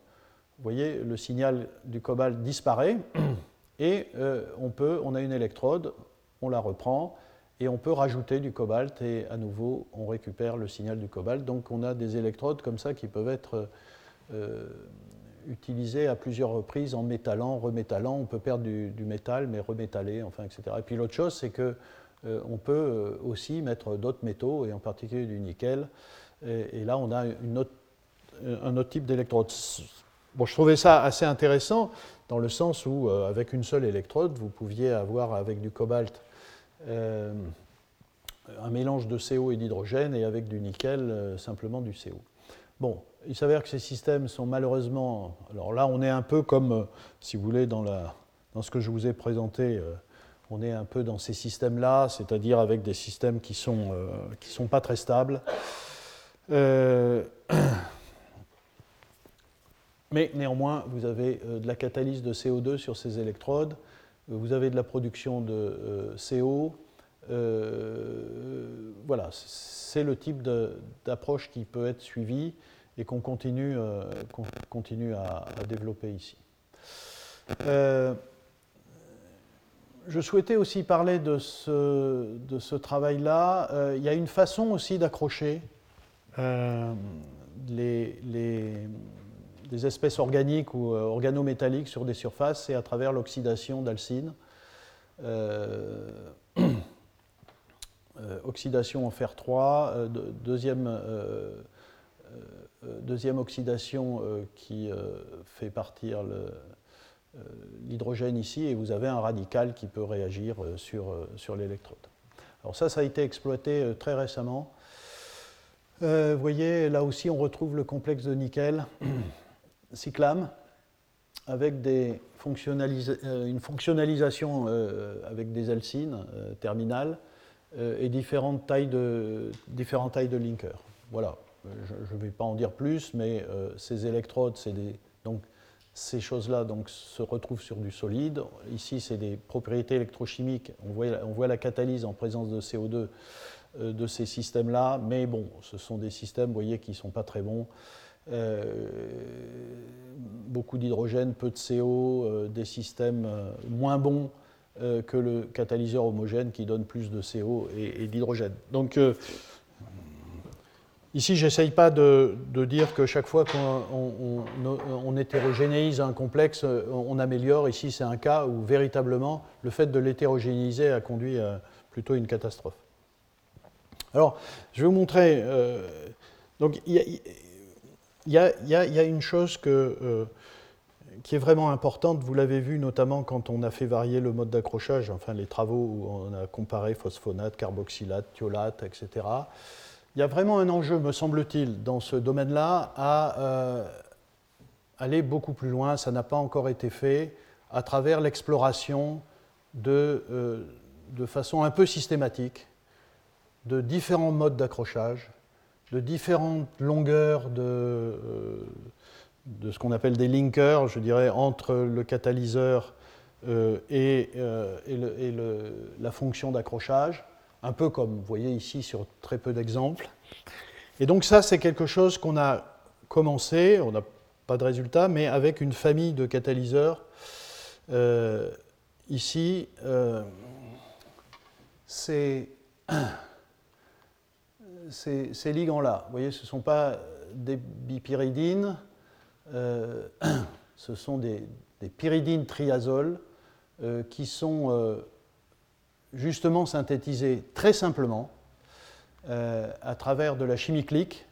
Speaker 2: vous voyez, le signal du cobalt disparaît et euh, on, peut, on a une électrode, on la reprend et on peut rajouter du cobalt et à nouveau on récupère le signal du cobalt. Donc on a des électrodes comme ça qui peuvent être euh, utilisées à plusieurs reprises en métallant, remétallant. On peut perdre du, métal mais remétaller, enfin, etc. Et puis l'autre chose, c'est qu'on euh, peut aussi mettre d'autres métaux et en particulier du nickel. Et, là on a autre, un autre type d'électrode je trouvais ça assez intéressant dans le sens où, euh, avec une seule électrode, vous pouviez avoir avec du cobalt euh, un mélange de CO et d'hydrogène et avec du nickel euh, simplement du CO. Bon, il s'avère que ces systèmes sont malheureusement. Alors là, on est un peu comme, si vous voulez, dans ce que je vous ai présenté, on est un peu dans ces systèmes-là, c'est-à-dire avec des systèmes qui ne sont, qui sont pas très stables. Mais néanmoins, vous avez euh, de la catalyse de CO2 sur ces électrodes, euh, vous avez de la production de euh, CO. voilà, c'est le type d'approche qui peut être suivi et qu'on continue à, développer ici. Je souhaitais aussi parler de ce, travail-là. il y a une façon aussi d'accrocher les, les espèces organiques ou euh, organométalliques sur des surfaces, c'est à travers l'oxydation d'alcine. Euh, euh, oxydation en fer 3, deuxième, deuxième, oxydation qui fait partir l'hydrogène ici, et vous avez un radical qui peut réagir sur, sur l'électrode. Alors ça, ça a été exploité très récemment. vous voyez, là aussi, on retrouve le complexe de nickel. cyclame avec des euh, une fonctionnalisation euh, avec des alcines euh, terminales et différentes tailles de, différentes tailles de linkers. Voilà, je ne vais pas en dire plus, mais ces électrodes, des, donc, ces choses-là donc, se retrouvent sur du solide. Ici, c'est des propriétés électrochimiques. On voit, on voit, la catalyse en présence de CO2 de ces systèmes-là, mais bon, ce sont des systèmes, voyez, qui ne sont pas très bons. Euh, beaucoup d'hydrogène, peu de CO, euh, des systèmes euh, moins bons que le catalyseur homogène qui donne plus de CO et, d'hydrogène. Donc, Ici, je n'essaye pas de, dire que chaque fois qu'on hétérogénéise un complexe, on, améliore. Ici, c'est un cas où véritablement le fait de l'hétérogénéiser a conduit à plutôt une catastrophe. Alors, je vais vous montrer. donc, il y a, il y, a, une chose euh, qui est vraiment importante, vous l'avez vu notamment quand on a fait varier le mode d'accrochage, enfin les travaux où on a comparé phosphonate, carboxylate, thiolate, etc. Il y a vraiment un enjeu, me semble-t-il, dans ce domaine-là, à euh, aller beaucoup plus loin. Ça n'a pas encore été fait à travers l'exploration de, euh, de façon un peu systématique de différents modes d'accrochage de différentes longueurs de, euh, de ce qu'on appelle des linkers, je dirais, entre le catalyseur et, et, la fonction d'accrochage, un peu comme vous voyez ici sur très peu d'exemples. Et donc ça, c'est quelque chose qu'on a commencé, on n'a pas de résultat, mais avec une famille de catalyseurs. ici, c'est ces, ligands-là. Vous voyez, ce ne sont pas des bipyridines, euh, ce sont des, pyridines triazoles euh, qui sont euh, justement synthétisées très simplement à travers de la chimie clique,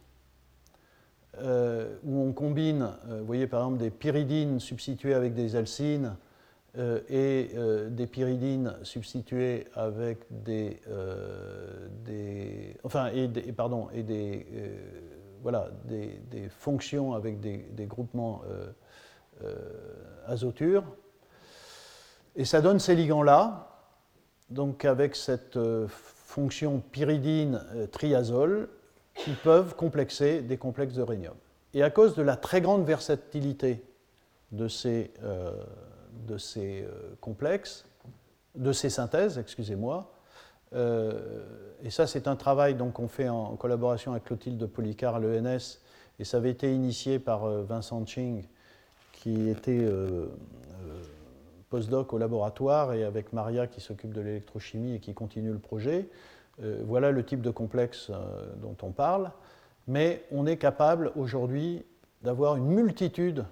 Speaker 2: où on combine, vous voyez par exemple des pyridines substituées avec des alcines et des pyridines substituées avec des, enfin et pardon et des voilà des, fonctions avec des, des groupements azotures. Et ça donne ces ligands là donc avec cette fonction pyridine triazole qui peuvent complexer des complexes de rhénium. Et à cause de la très grande versatilité de ces, euh, de ces euh, complexes, de ces synthèses, excusez-moi, euh, et ça c'est un travail qu'on fait en, collaboration avec Clotilde Policard à l'ENS, et ça avait été initié par Vincent Ching, qui était au laboratoire, et avec Maria qui s'occupe de l'électrochimie et qui continue le projet. voilà le type de complexe dont on parle mais on est capable aujourd'hui d'avoir une multitude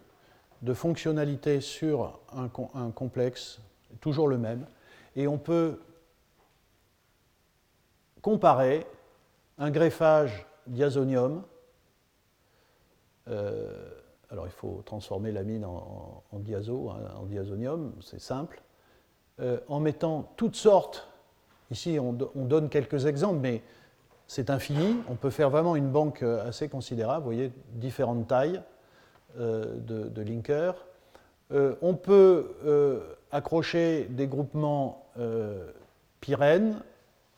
Speaker 2: de fonctionnalités sur un, complexe, toujours le même, et on peut comparer un greffage diazonium, euh, alors il faut transformer l'amine en, en, diazo, hein, en diazonium, c'est simple, euh, en mettant toutes sortes, ici on, on donne quelques exemples, mais c'est infini. On peut faire vraiment une banque euh, assez considérable. Vous voyez, différentes tailles euh, de, linkers. Euh, on peut accrocher des groupements pyrènes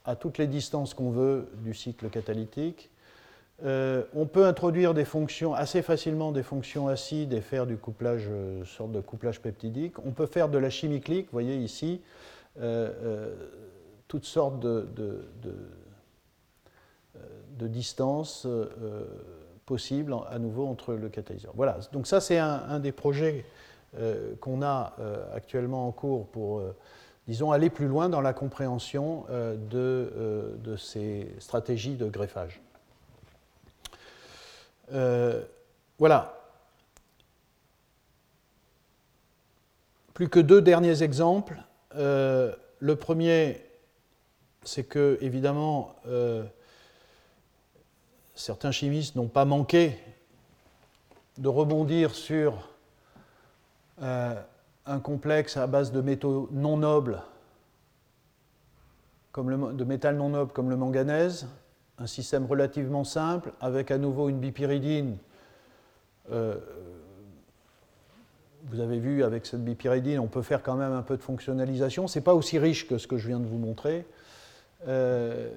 Speaker 2: à toutes les distances qu'on veut du cycle catalytique. On peut introduire des fonctions assez facilement des fonctions acides et faire du couplage, sorte de couplage peptidique. On peut faire de la chimie clique, vous voyez ici, toutes sortes de de distance euh, euh, possible à nouveau entre le catalyseur. Voilà, donc ça c'est un, des projets euh, qu'on a actuellement en cours pour, disons, aller plus loin dans la compréhension de, ces stratégies de greffage. Voilà. Plus que deux derniers exemples. le premier, c'est que, évidemment, certains chimistes n'ont pas manqué de rebondir sur euh, un complexe à base de métaux non nobles, de métal non noble comme le manganèse, un système relativement simple, avec à nouveau une bipyridine. Euh, vous avez vu, avec cette bipyridine, on peut faire quand même un peu de fonctionnalisation. Ce n'est pas aussi riche que ce que je viens de vous montrer. Euh,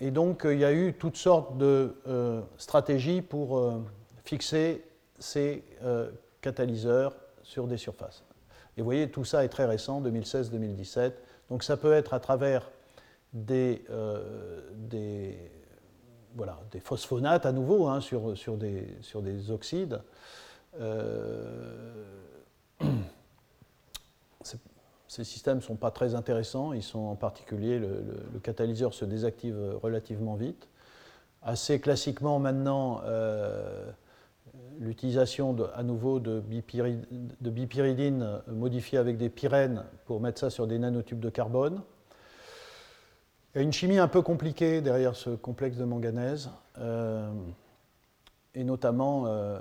Speaker 2: et donc, il y a eu toutes sortes de euh, stratégies pour fixer ces catalyseurs sur des surfaces. Et vous voyez, tout ça est très récent, 2016-2017. Donc, ça peut être à travers des, des, voilà, des phosphonates à nouveau hein, sur, des, oxydes. Ces systèmes ne sont pas très intéressants. Ils sont en particulier, le, catalyseur se désactive relativement vite. Assez classiquement maintenant, euh, l'utilisation à nouveau de, de bipyridine modifiée avec des pyrènes pour mettre ça sur des nanotubes de carbone. Il y a une chimie un peu compliquée derrière ce complexe de manganèse, euh, et notamment euh,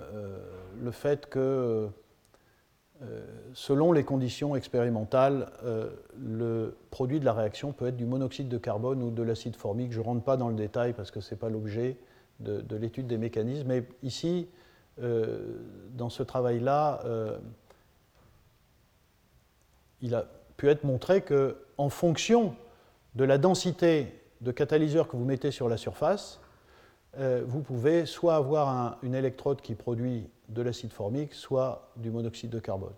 Speaker 2: le fait que euh, selon les conditions expérimentales, euh, le produit de la réaction peut être du monoxyde de carbone ou de l'acide formique. Je ne rentre pas dans le détail parce que ce n'est pas l'objet de, l'étude des mécanismes. Mais ici, euh, dans ce travail-là, il a pu être montré qu'en fonction de la densité de catalyseur que vous mettez sur la surface, vous pouvez soit avoir une électrode qui produit de l'acide formique, soit du monoxyde de carbone.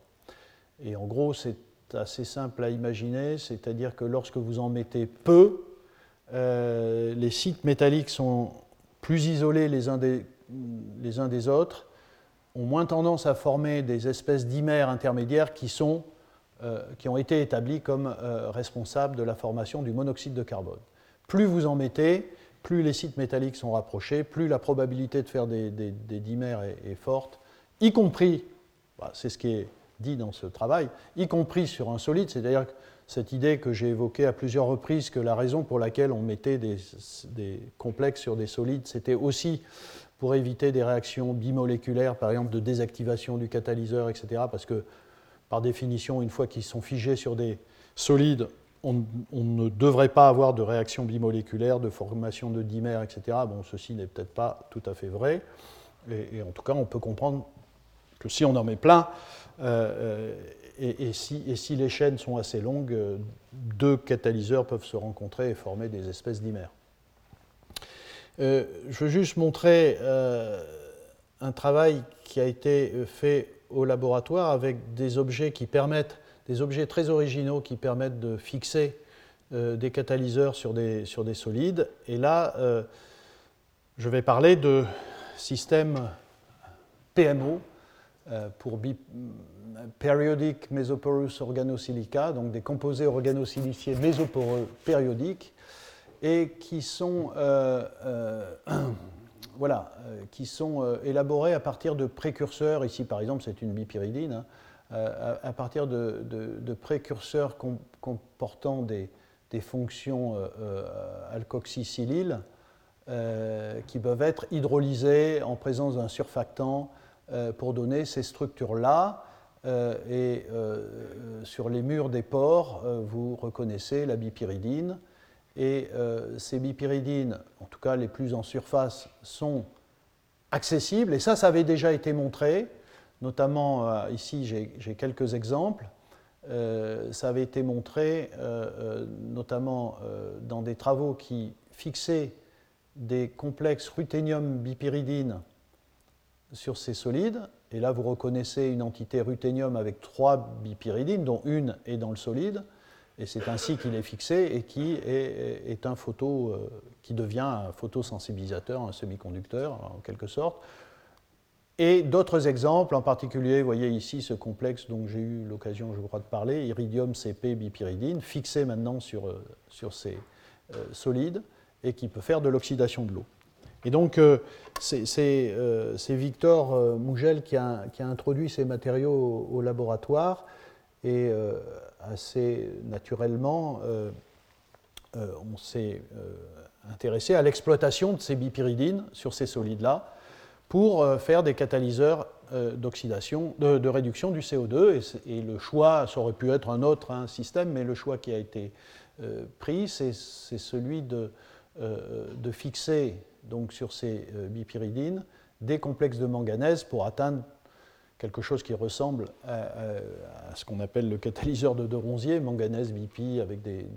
Speaker 2: Et en gros, c'est assez simple à imaginer, c'est-à-dire que lorsque vous en mettez peu, euh, les sites métalliques sont plus isolés les uns des, autres, ont moins tendance à former des espèces dimères intermédiaires qui, sont, euh, qui ont été établis comme euh, responsables de la formation du monoxyde de carbone. Plus vous en mettez, plus les sites métalliques sont rapprochés, plus la probabilité de faire des, dimères est, forte, y compris, bah, c'est ce qui est dit dans ce travail, y compris sur un solide, c'est-à-dire cette idée que j'ai évoquée à plusieurs reprises, que la raison pour laquelle on mettait des, complexes sur des solides, c'était aussi pour éviter des réactions bimoléculaires, par exemple de désactivation du catalyseur, etc., parce que par définition, une fois qu'ils sont figés sur des solides, on, ne devrait pas avoir de réaction bimoléculaire, de formation de dimères, etc. Bon, ceci n'est peut-être pas tout à fait vrai. Et, en tout cas, on peut comprendre que si on en met plein, euh, et, si, et, si, les chaînes sont assez longues, deux catalyseurs peuvent se rencontrer et former des espèces dimères. je veux juste montrer un travail qui a été fait au laboratoire avec des objets qui permettent, des objets très originaux qui permettent de fixer euh, des catalyseurs sur des, sur des solides. Et là, euh, je vais parler de systèmes PMO euh, pour Periodic Mesoporous Organosilica, donc des composés organosiliciés mésoporeux périodiques, et qui sont voilà, euh, qui sont euh, élaborés à partir de précurseurs, ici par exemple c'est une bipyridine, hein, euh, à, partir de, précurseurs comportant des, fonctions alcoxysilyl qui peuvent être hydrolysés en présence d'un surfactant pour donner ces structures-là. et sur les murs des pores, vous reconnaissez la bipyridine. Et euh, ces bipyridines, en tout cas les plus en surface, sont accessibles. Et ça, ça avait déjà été montré. Notamment, euh, ici, j'ai quelques exemples. Euh, ça avait été montré notamment dans des travaux qui fixaient des complexes ruthénium bipyridine sur ces solides. Et là, vous reconnaissez une entité ruthénium avec trois bipyridines, dont une est dans le solide. Et c'est ainsi qu'il est fixé et qui est, un photo, euh, qui devient un photosensibilisateur, un semi-conducteur en quelque sorte. Et d'autres exemples, en particulier, vous voyez ici ce complexe dont j'ai eu l'occasion, je crois, de parler, iridium CP bipyridine, fixé maintenant sur, euh, sur ces euh, solides et qui peut faire de l'oxydation de l'eau. Et donc, c'est Victor Mougel qui a, qui a, introduit ces matériaux au laboratoire et euh, assez naturellement, euh, euh, on s'est intéressé à l'exploitation de ces bipyridines sur ces solides-là pour faire des catalyseurs d'oxydation, de, réduction du CO2. Et, le choix, ça aurait pu être un autre un système, mais le choix qui a été pris, c'est celui de, fixer donc, sur ces bipyridines des complexes de manganèse pour atteindre quelque chose qui ressemble à, ce qu'on appelle le catalyseur de De Ronzier, manganèse BP avec des,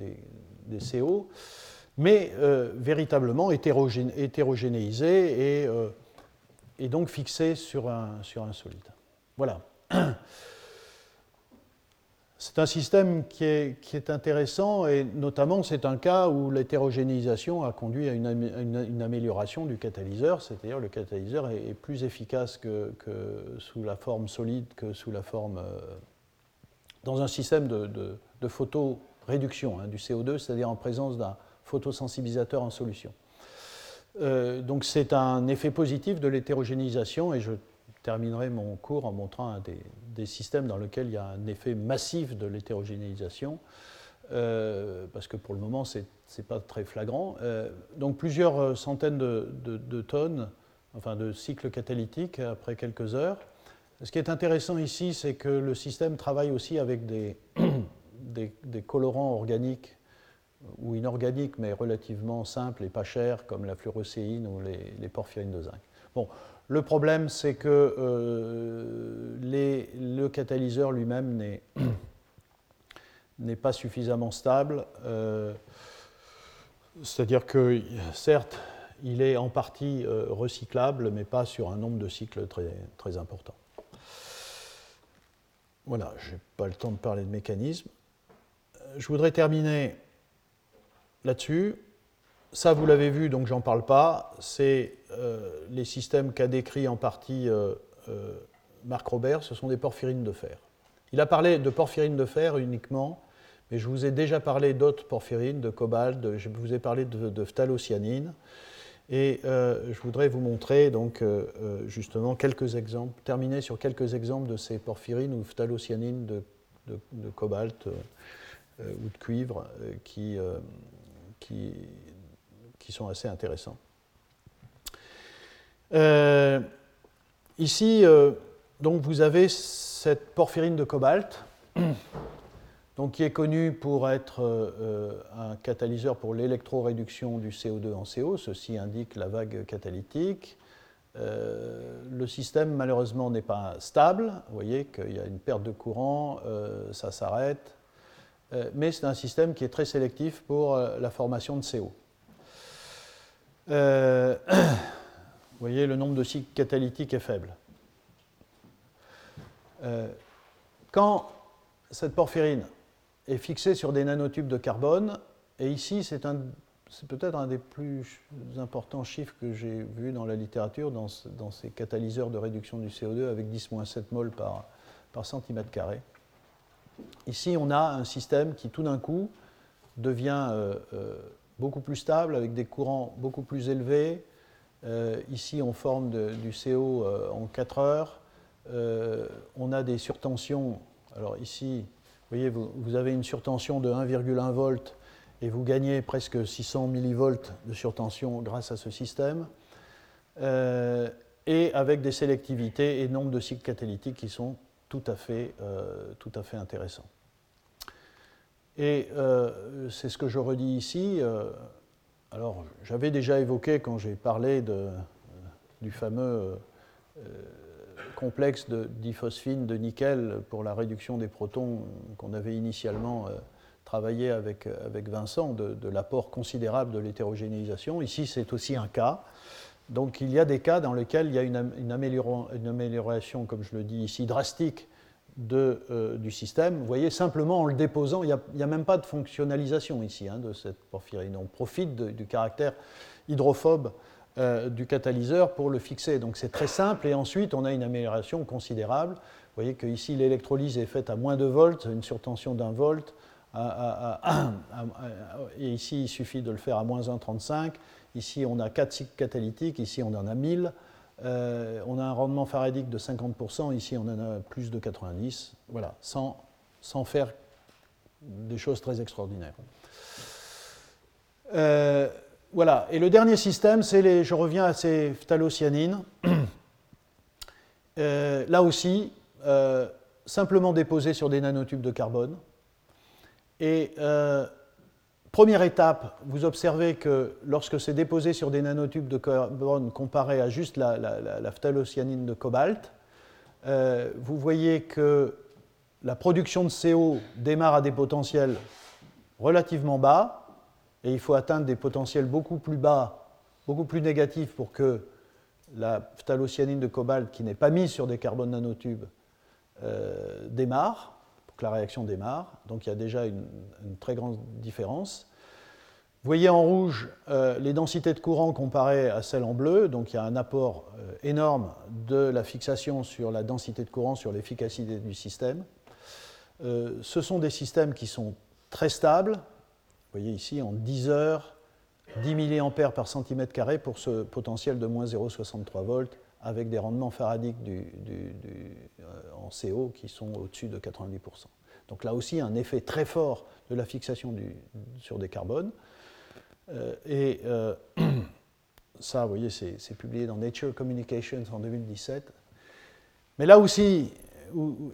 Speaker 2: CO, mais euh, véritablement hétérogénéisé et, euh, et, donc fixé sur un, sur un solide. Voilà. C'est un système qui est, intéressant et notamment c'est un cas où l'hétérogénéisation a conduit à une, amélioration du catalyseur, c'est-à-dire le catalyseur est, plus efficace que, sous la forme solide que sous la forme euh, dans un système de, photoréduction hein, du CO2, c'est-à-dire en présence d'un photosensibilisateur en solution. Euh, donc c'est un effet positif de l'hétérogénéisation et je terminerai mon cours en montrant des, systèmes dans lesquels il y a un effet massif de l'hétérogénéisation, euh, parce que pour le moment, ce n'est pas très flagrant. Euh, donc plusieurs centaines de, tonnes, enfin de cycles catalytiques après quelques heures. Ce qui est intéressant ici, c'est que le système travaille aussi avec des, des, colorants organiques ou inorganiques, mais relativement simples et pas chers, comme la fluorocéine ou les, les porphyrines de zinc. Bon, le problème, c'est que euh, le catalyseur lui-même n'est pas suffisamment stable. Euh, c'est-à-dire que, certes, il est en partie euh, recyclable, mais pas sur un nombre de cycles très, très important. Voilà, je n'ai pas le temps de parler de mécanisme. Je voudrais terminer là-dessus ça, vous l'avez vu, donc j'en parle pas. C'est euh, les systèmes qu'a décrit en partie euh, euh, Marc Robert, ce sont des porphyrines de fer. Il a parlé de porphyrines de fer uniquement, mais je vous ai déjà parlé d'autres porphyrines, de cobalt, je vous ai parlé de, de phthalocyanine. Et je voudrais vous montrer donc justement quelques exemples, terminer sur quelques exemples de ces porphyrines ou phthalocyanines de, de, cobalt ou de cuivre qui, qui qui sont assez intéressants. Euh, ici, euh, donc vous avez cette porphyrine de cobalt, donc qui est connue pour être un catalyseur pour l'électroréduction du CO2 en CO. Ceci indique la vague catalytique. le système, malheureusement, n'est pas stable. Vous voyez qu'il y a une perte de courant, ça s'arrête, euh, mais c'est un système qui est très sélectif pour euh, la formation de CO. Euh, vous voyez, le nombre de cycles catalytiques est faible. quand cette porphyrine est fixée sur des nanotubes de carbone, et ici c'est peut-être un des plus importants chiffres que j'ai vu dans la littérature, dans, ces catalyseurs de réduction du CO2 avec 10-7 mol par, centimètre carré. Ici, on a un système qui tout d'un coup devient euh, euh, beaucoup plus stable, avec des courants beaucoup plus élevés. Euh, ici, on forme du CO en 4 heures. on a des surtensions. Alors ici, vous voyez, vous, avez une surtension de 1,1 volt et vous gagnez presque 600 millivolts de surtension grâce à ce système. et avec des sélectivités et nombre de cycles catalytiques qui sont tout à fait, euh, tout à fait intéressant. Et euh, c'est ce que je redis ici. Euh, alors, j'avais déjà évoqué quand j'ai parlé de, du fameux complexe de diphosphine de nickel pour la réduction des protons qu'on avait initialement travaillé avec, avec Vincent, de l'apport considérable de l'hétérogénéisation. Ici, c'est aussi un cas. Donc il y a des cas dans lesquels il y a une, amélioration, comme je le dis ici, drastique euh, du système. Vous voyez, simplement en le déposant, il n'y a, même pas de fonctionnalisation ici hein, de cette porphyrine. On profite du caractère hydrophobe euh, du catalyseur pour le fixer. Donc c'est très simple et ensuite on a une amélioration considérable. Vous voyez que ici l'électrolyse est faite à moins de volts, une surtension d'un volt. et ici il suffit de le faire à moins 1,35 Ici, on a 4 cycles catalytiques, ici, on en a 1000. Euh, on a un rendement faradique de 50%, ici, on en a plus de 90%, voilà, sans, faire des choses très extraordinaires. Euh, voilà, et le dernier système, c'est je reviens à ces phthalocyanines. Euh, là aussi, simplement déposés sur des nanotubes de carbone. Première étape, vous observez que lorsque c'est déposé sur des nanotubes de carbone comparé à juste la, phthalocyanine de cobalt, euh, vous voyez que la production de CO démarre à des potentiels relativement bas, et il faut atteindre des potentiels beaucoup plus bas, beaucoup plus négatifs pour que la phthalocyanine de cobalt, qui n'est pas mise sur des carbones nanotubes, euh, démarre que la réaction démarre. Donc il y a déjà une, très grande différence. Vous voyez en rouge euh, les densités de courant comparées à celles en bleu. Donc il y a un apport euh, énorme de la fixation sur la densité de courant, sur l'efficacité du système. Euh, ce sont des systèmes qui sont très stables. Vous voyez ici en 10 heures, 10 mA par centimètre carré pour ce potentiel de moins 0,63 volts avec des rendements faradiques euh, en CO qui sont au-dessus de 90%. Donc là aussi, un effet très fort de la fixation sur des carbones. Euh, et euh, ça, vous voyez, c'est publié dans Nature Communications en 2017. Mais là aussi,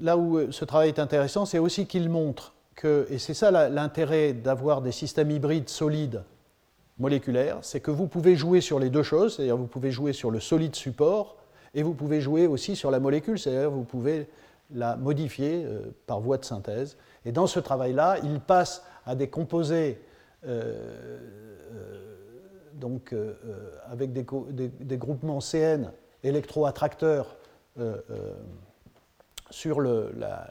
Speaker 2: là où ce travail est intéressant, c'est aussi qu'il montre que, et c'est ça l'intérêt d'avoir des systèmes hybrides solides moléculaires, c'est que vous pouvez jouer sur les deux choses, c'est-à-dire vous pouvez jouer sur le solide support et vous pouvez jouer aussi sur la molécule, c'est-à-dire vous pouvez la modifier euh, par voie de synthèse. Et dans ce travail-là, il passe à des composés euh, euh, donc, avec des, groupements CN électroattracteurs sur la.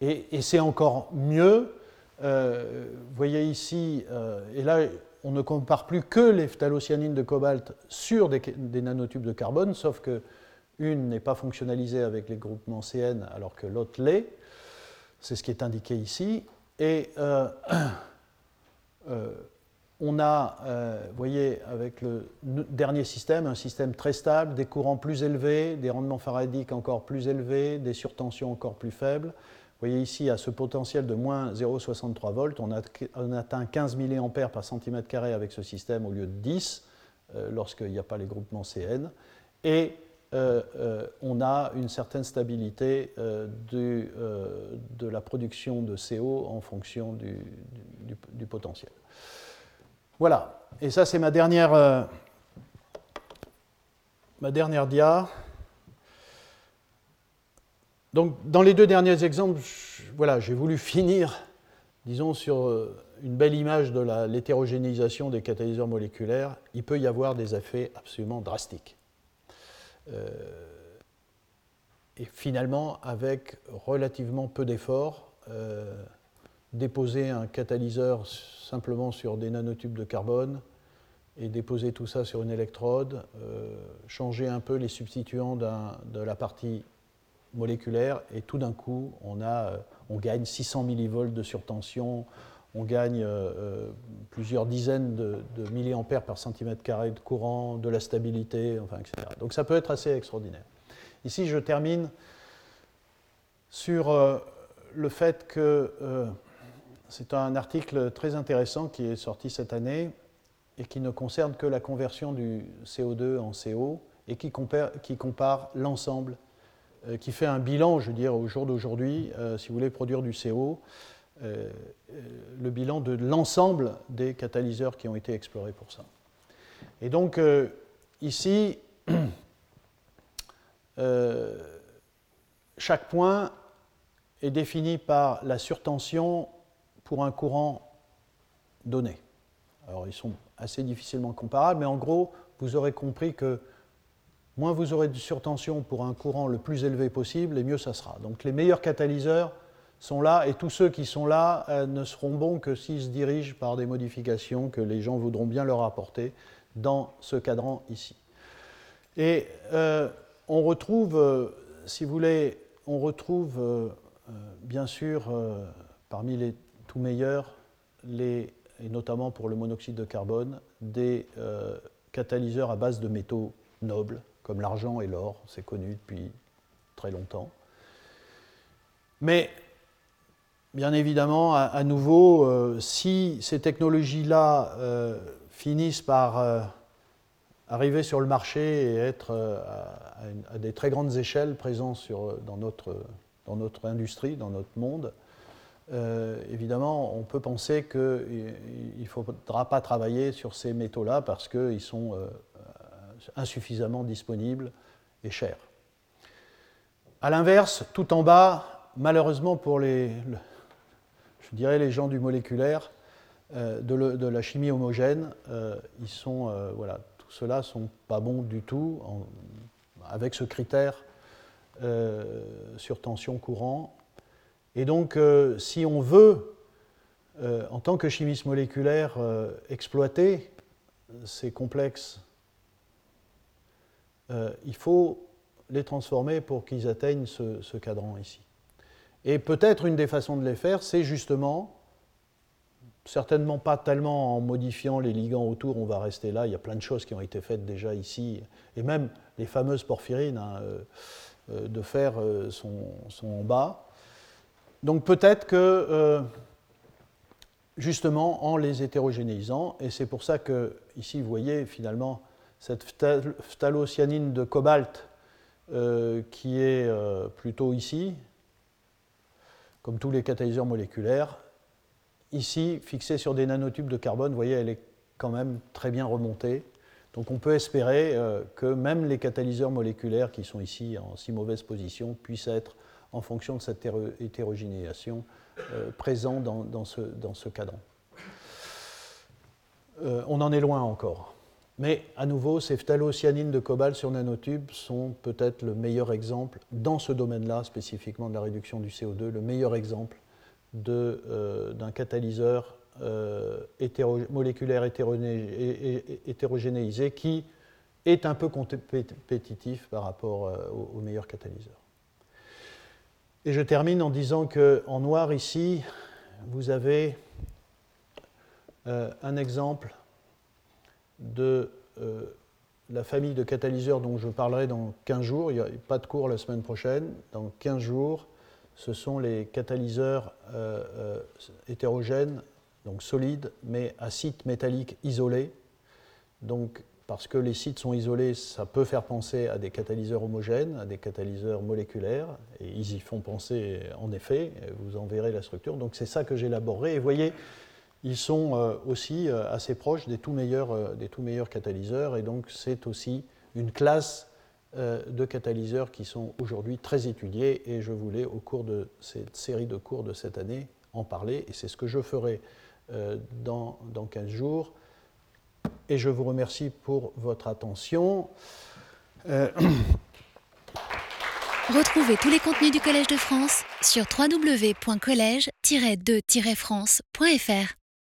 Speaker 2: Et, et c'est encore mieux. vous voyez ici, et là on ne compare plus que les phthalocyanines de cobalt sur des, nanotubes de carbone, sauf que une n'est pas fonctionnalisée avec les groupements CN alors que l'autre l'est. C'est ce qui est indiqué ici. Et euh, euh, on a, euh, vous voyez, avec le dernier système, un système très stable, des courants plus élevés, des rendements faradiques encore plus élevés, des surtensions encore plus faibles. Vous voyez ici, à ce potentiel de moins 0,63 volts, on, atteint 15 mA par centimètre carré avec ce système au lieu de 10 euh, lorsqu'il n'y a pas les groupements CN. Et on a une certaine stabilité de, de, la production de CO en fonction du, du potentiel. Voilà, et ça c'est ma dernière, ma dernière dia. Donc, dans les deux derniers exemples, voilà, j'ai voulu finir, disons, sur euh, une belle image de l'hétérogénéisation des catalyseurs moléculaires. Il peut y avoir des effets absolument drastiques. Euh, et finalement, avec relativement peu d'efforts, euh, déposer un catalyseur simplement sur des nanotubes de carbone et déposer tout ça sur une électrode, changer un peu les substituants de la partie moléculaire et tout d'un coup, on, a, euh, on gagne 600 millivolts de surtension, on gagne euh, euh, plusieurs dizaines de, milliampères par centimètre carré de courant, de la stabilité, enfin, etc. Donc ça peut être assez extraordinaire. Ici, je termine sur le fait que c'est un article très intéressant qui est sorti cette année et qui ne concerne que la conversion du CO2 en CO et qui compare, qui compare l'ensemble qui fait un bilan, je veux dire, au jour d'aujourd'hui, euh, si vous voulez produire du CO, euh, le bilan de l'ensemble des catalyseurs qui ont été explorés pour ça. Et donc, ici, chaque point est défini par la surtension pour un courant donné. Alors, ils sont assez difficilement comparables, mais en gros, vous aurez compris que moins vous aurez de surtension pour un courant le plus élevé possible, et mieux ça sera. Donc les meilleurs catalyseurs sont là, et tous ceux qui sont là euh, ne seront bons que s'ils se dirigent par des modifications que les gens voudront bien leur apporter dans ce cadran ici. Et euh, on retrouve, euh, si vous voulez, on retrouve bien sûr parmi les tout meilleurs, et notamment pour le monoxyde de carbone, des catalyseurs à base de métaux nobles, comme l'argent et l'or, c'est connu depuis très longtemps. Mais, bien évidemment, à, nouveau, euh, si ces technologies-là euh, finissent par euh, arriver sur le marché et être à, des très grandes échelles présentes sur, dans, notre, dans notre industrie, dans notre monde, évidemment, on peut penser qu'il ne faudra pas travailler sur ces métaux-là parce qu'ils sont insuffisamment disponibles et chers. A l'inverse, tout en bas, malheureusement pour les, je dirais les gens du moléculaire, euh, de, la chimie homogène, euh, ils sont, euh, voilà, tout cela sont pas bons du tout avec ce critère sur tension courant. Et donc, si on veut, en tant que chimiste moléculaire, exploiter ces complexes euh, il faut les transformer pour qu'ils atteignent ce, cadran ici. Et peut-être une des façons de les faire, c'est justement, certainement pas tellement en modifiant les ligands autour, on va rester là, il y a plein de choses qui ont été faites déjà ici, et même les fameuses porphyrines hein, euh, euh, de fer sont, en bas. Donc peut-être que, justement, en les hétérogénéisant, et c'est pour ça que, ici, vous voyez, finalement, cette phthalocyanine de cobalt euh, qui est euh, plutôt ici, comme tous les catalyseurs moléculaires. Ici, fixée sur des nanotubes de carbone, vous voyez, elle est quand même très bien remontée. Donc on peut espérer euh, que même les catalyseurs moléculaires qui sont ici en si mauvaise position puissent être, en fonction de cette hétérogénéisation, présents dans, dans, ce, dans ce cadran. on en est loin encore. Mais à nouveau, ces phthalocyanines de cobalt sur nanotubes sont peut-être le meilleur exemple, dans ce domaine-là spécifiquement de la réduction du CO2, le meilleur exemple euh, d'un catalyseur euh, moléculaire hétérogénéisé qui est un peu compétitif par rapport euh, aux, meilleurs catalyseurs. Et je termine en disant qu'en noir ici, vous avez un exemple de euh, la famille de catalyseurs dont je parlerai dans 15 jours. Il n'y a pas de cours la semaine prochaine. Dans 15 jours, ce sont les catalyseurs euh, euh, hétérogènes, donc solides, mais à site métallique isolé. Donc parce que les sites sont isolés, ça peut faire penser à des catalyseurs homogènes, à des catalyseurs moléculaires, et ils y font penser en effet, vous en verrez la structure. Donc c'est ça que j'élaborerai. Et voyez, ils sont euh, aussi euh, assez proches des tout meilleurs, euh, des meilleurs catalyseurs, et donc c'est aussi une classe de catalyseurs qui sont aujourd'hui très étudiés, et je voulais, au cours de cette série de cours de cette année, en parler, et c'est ce que je ferai dans, dans 15 jours et je vous remercie pour votre attention.
Speaker 1: Retrouvez tous les contenus du Collège de France sur www.colège-2-france.fr.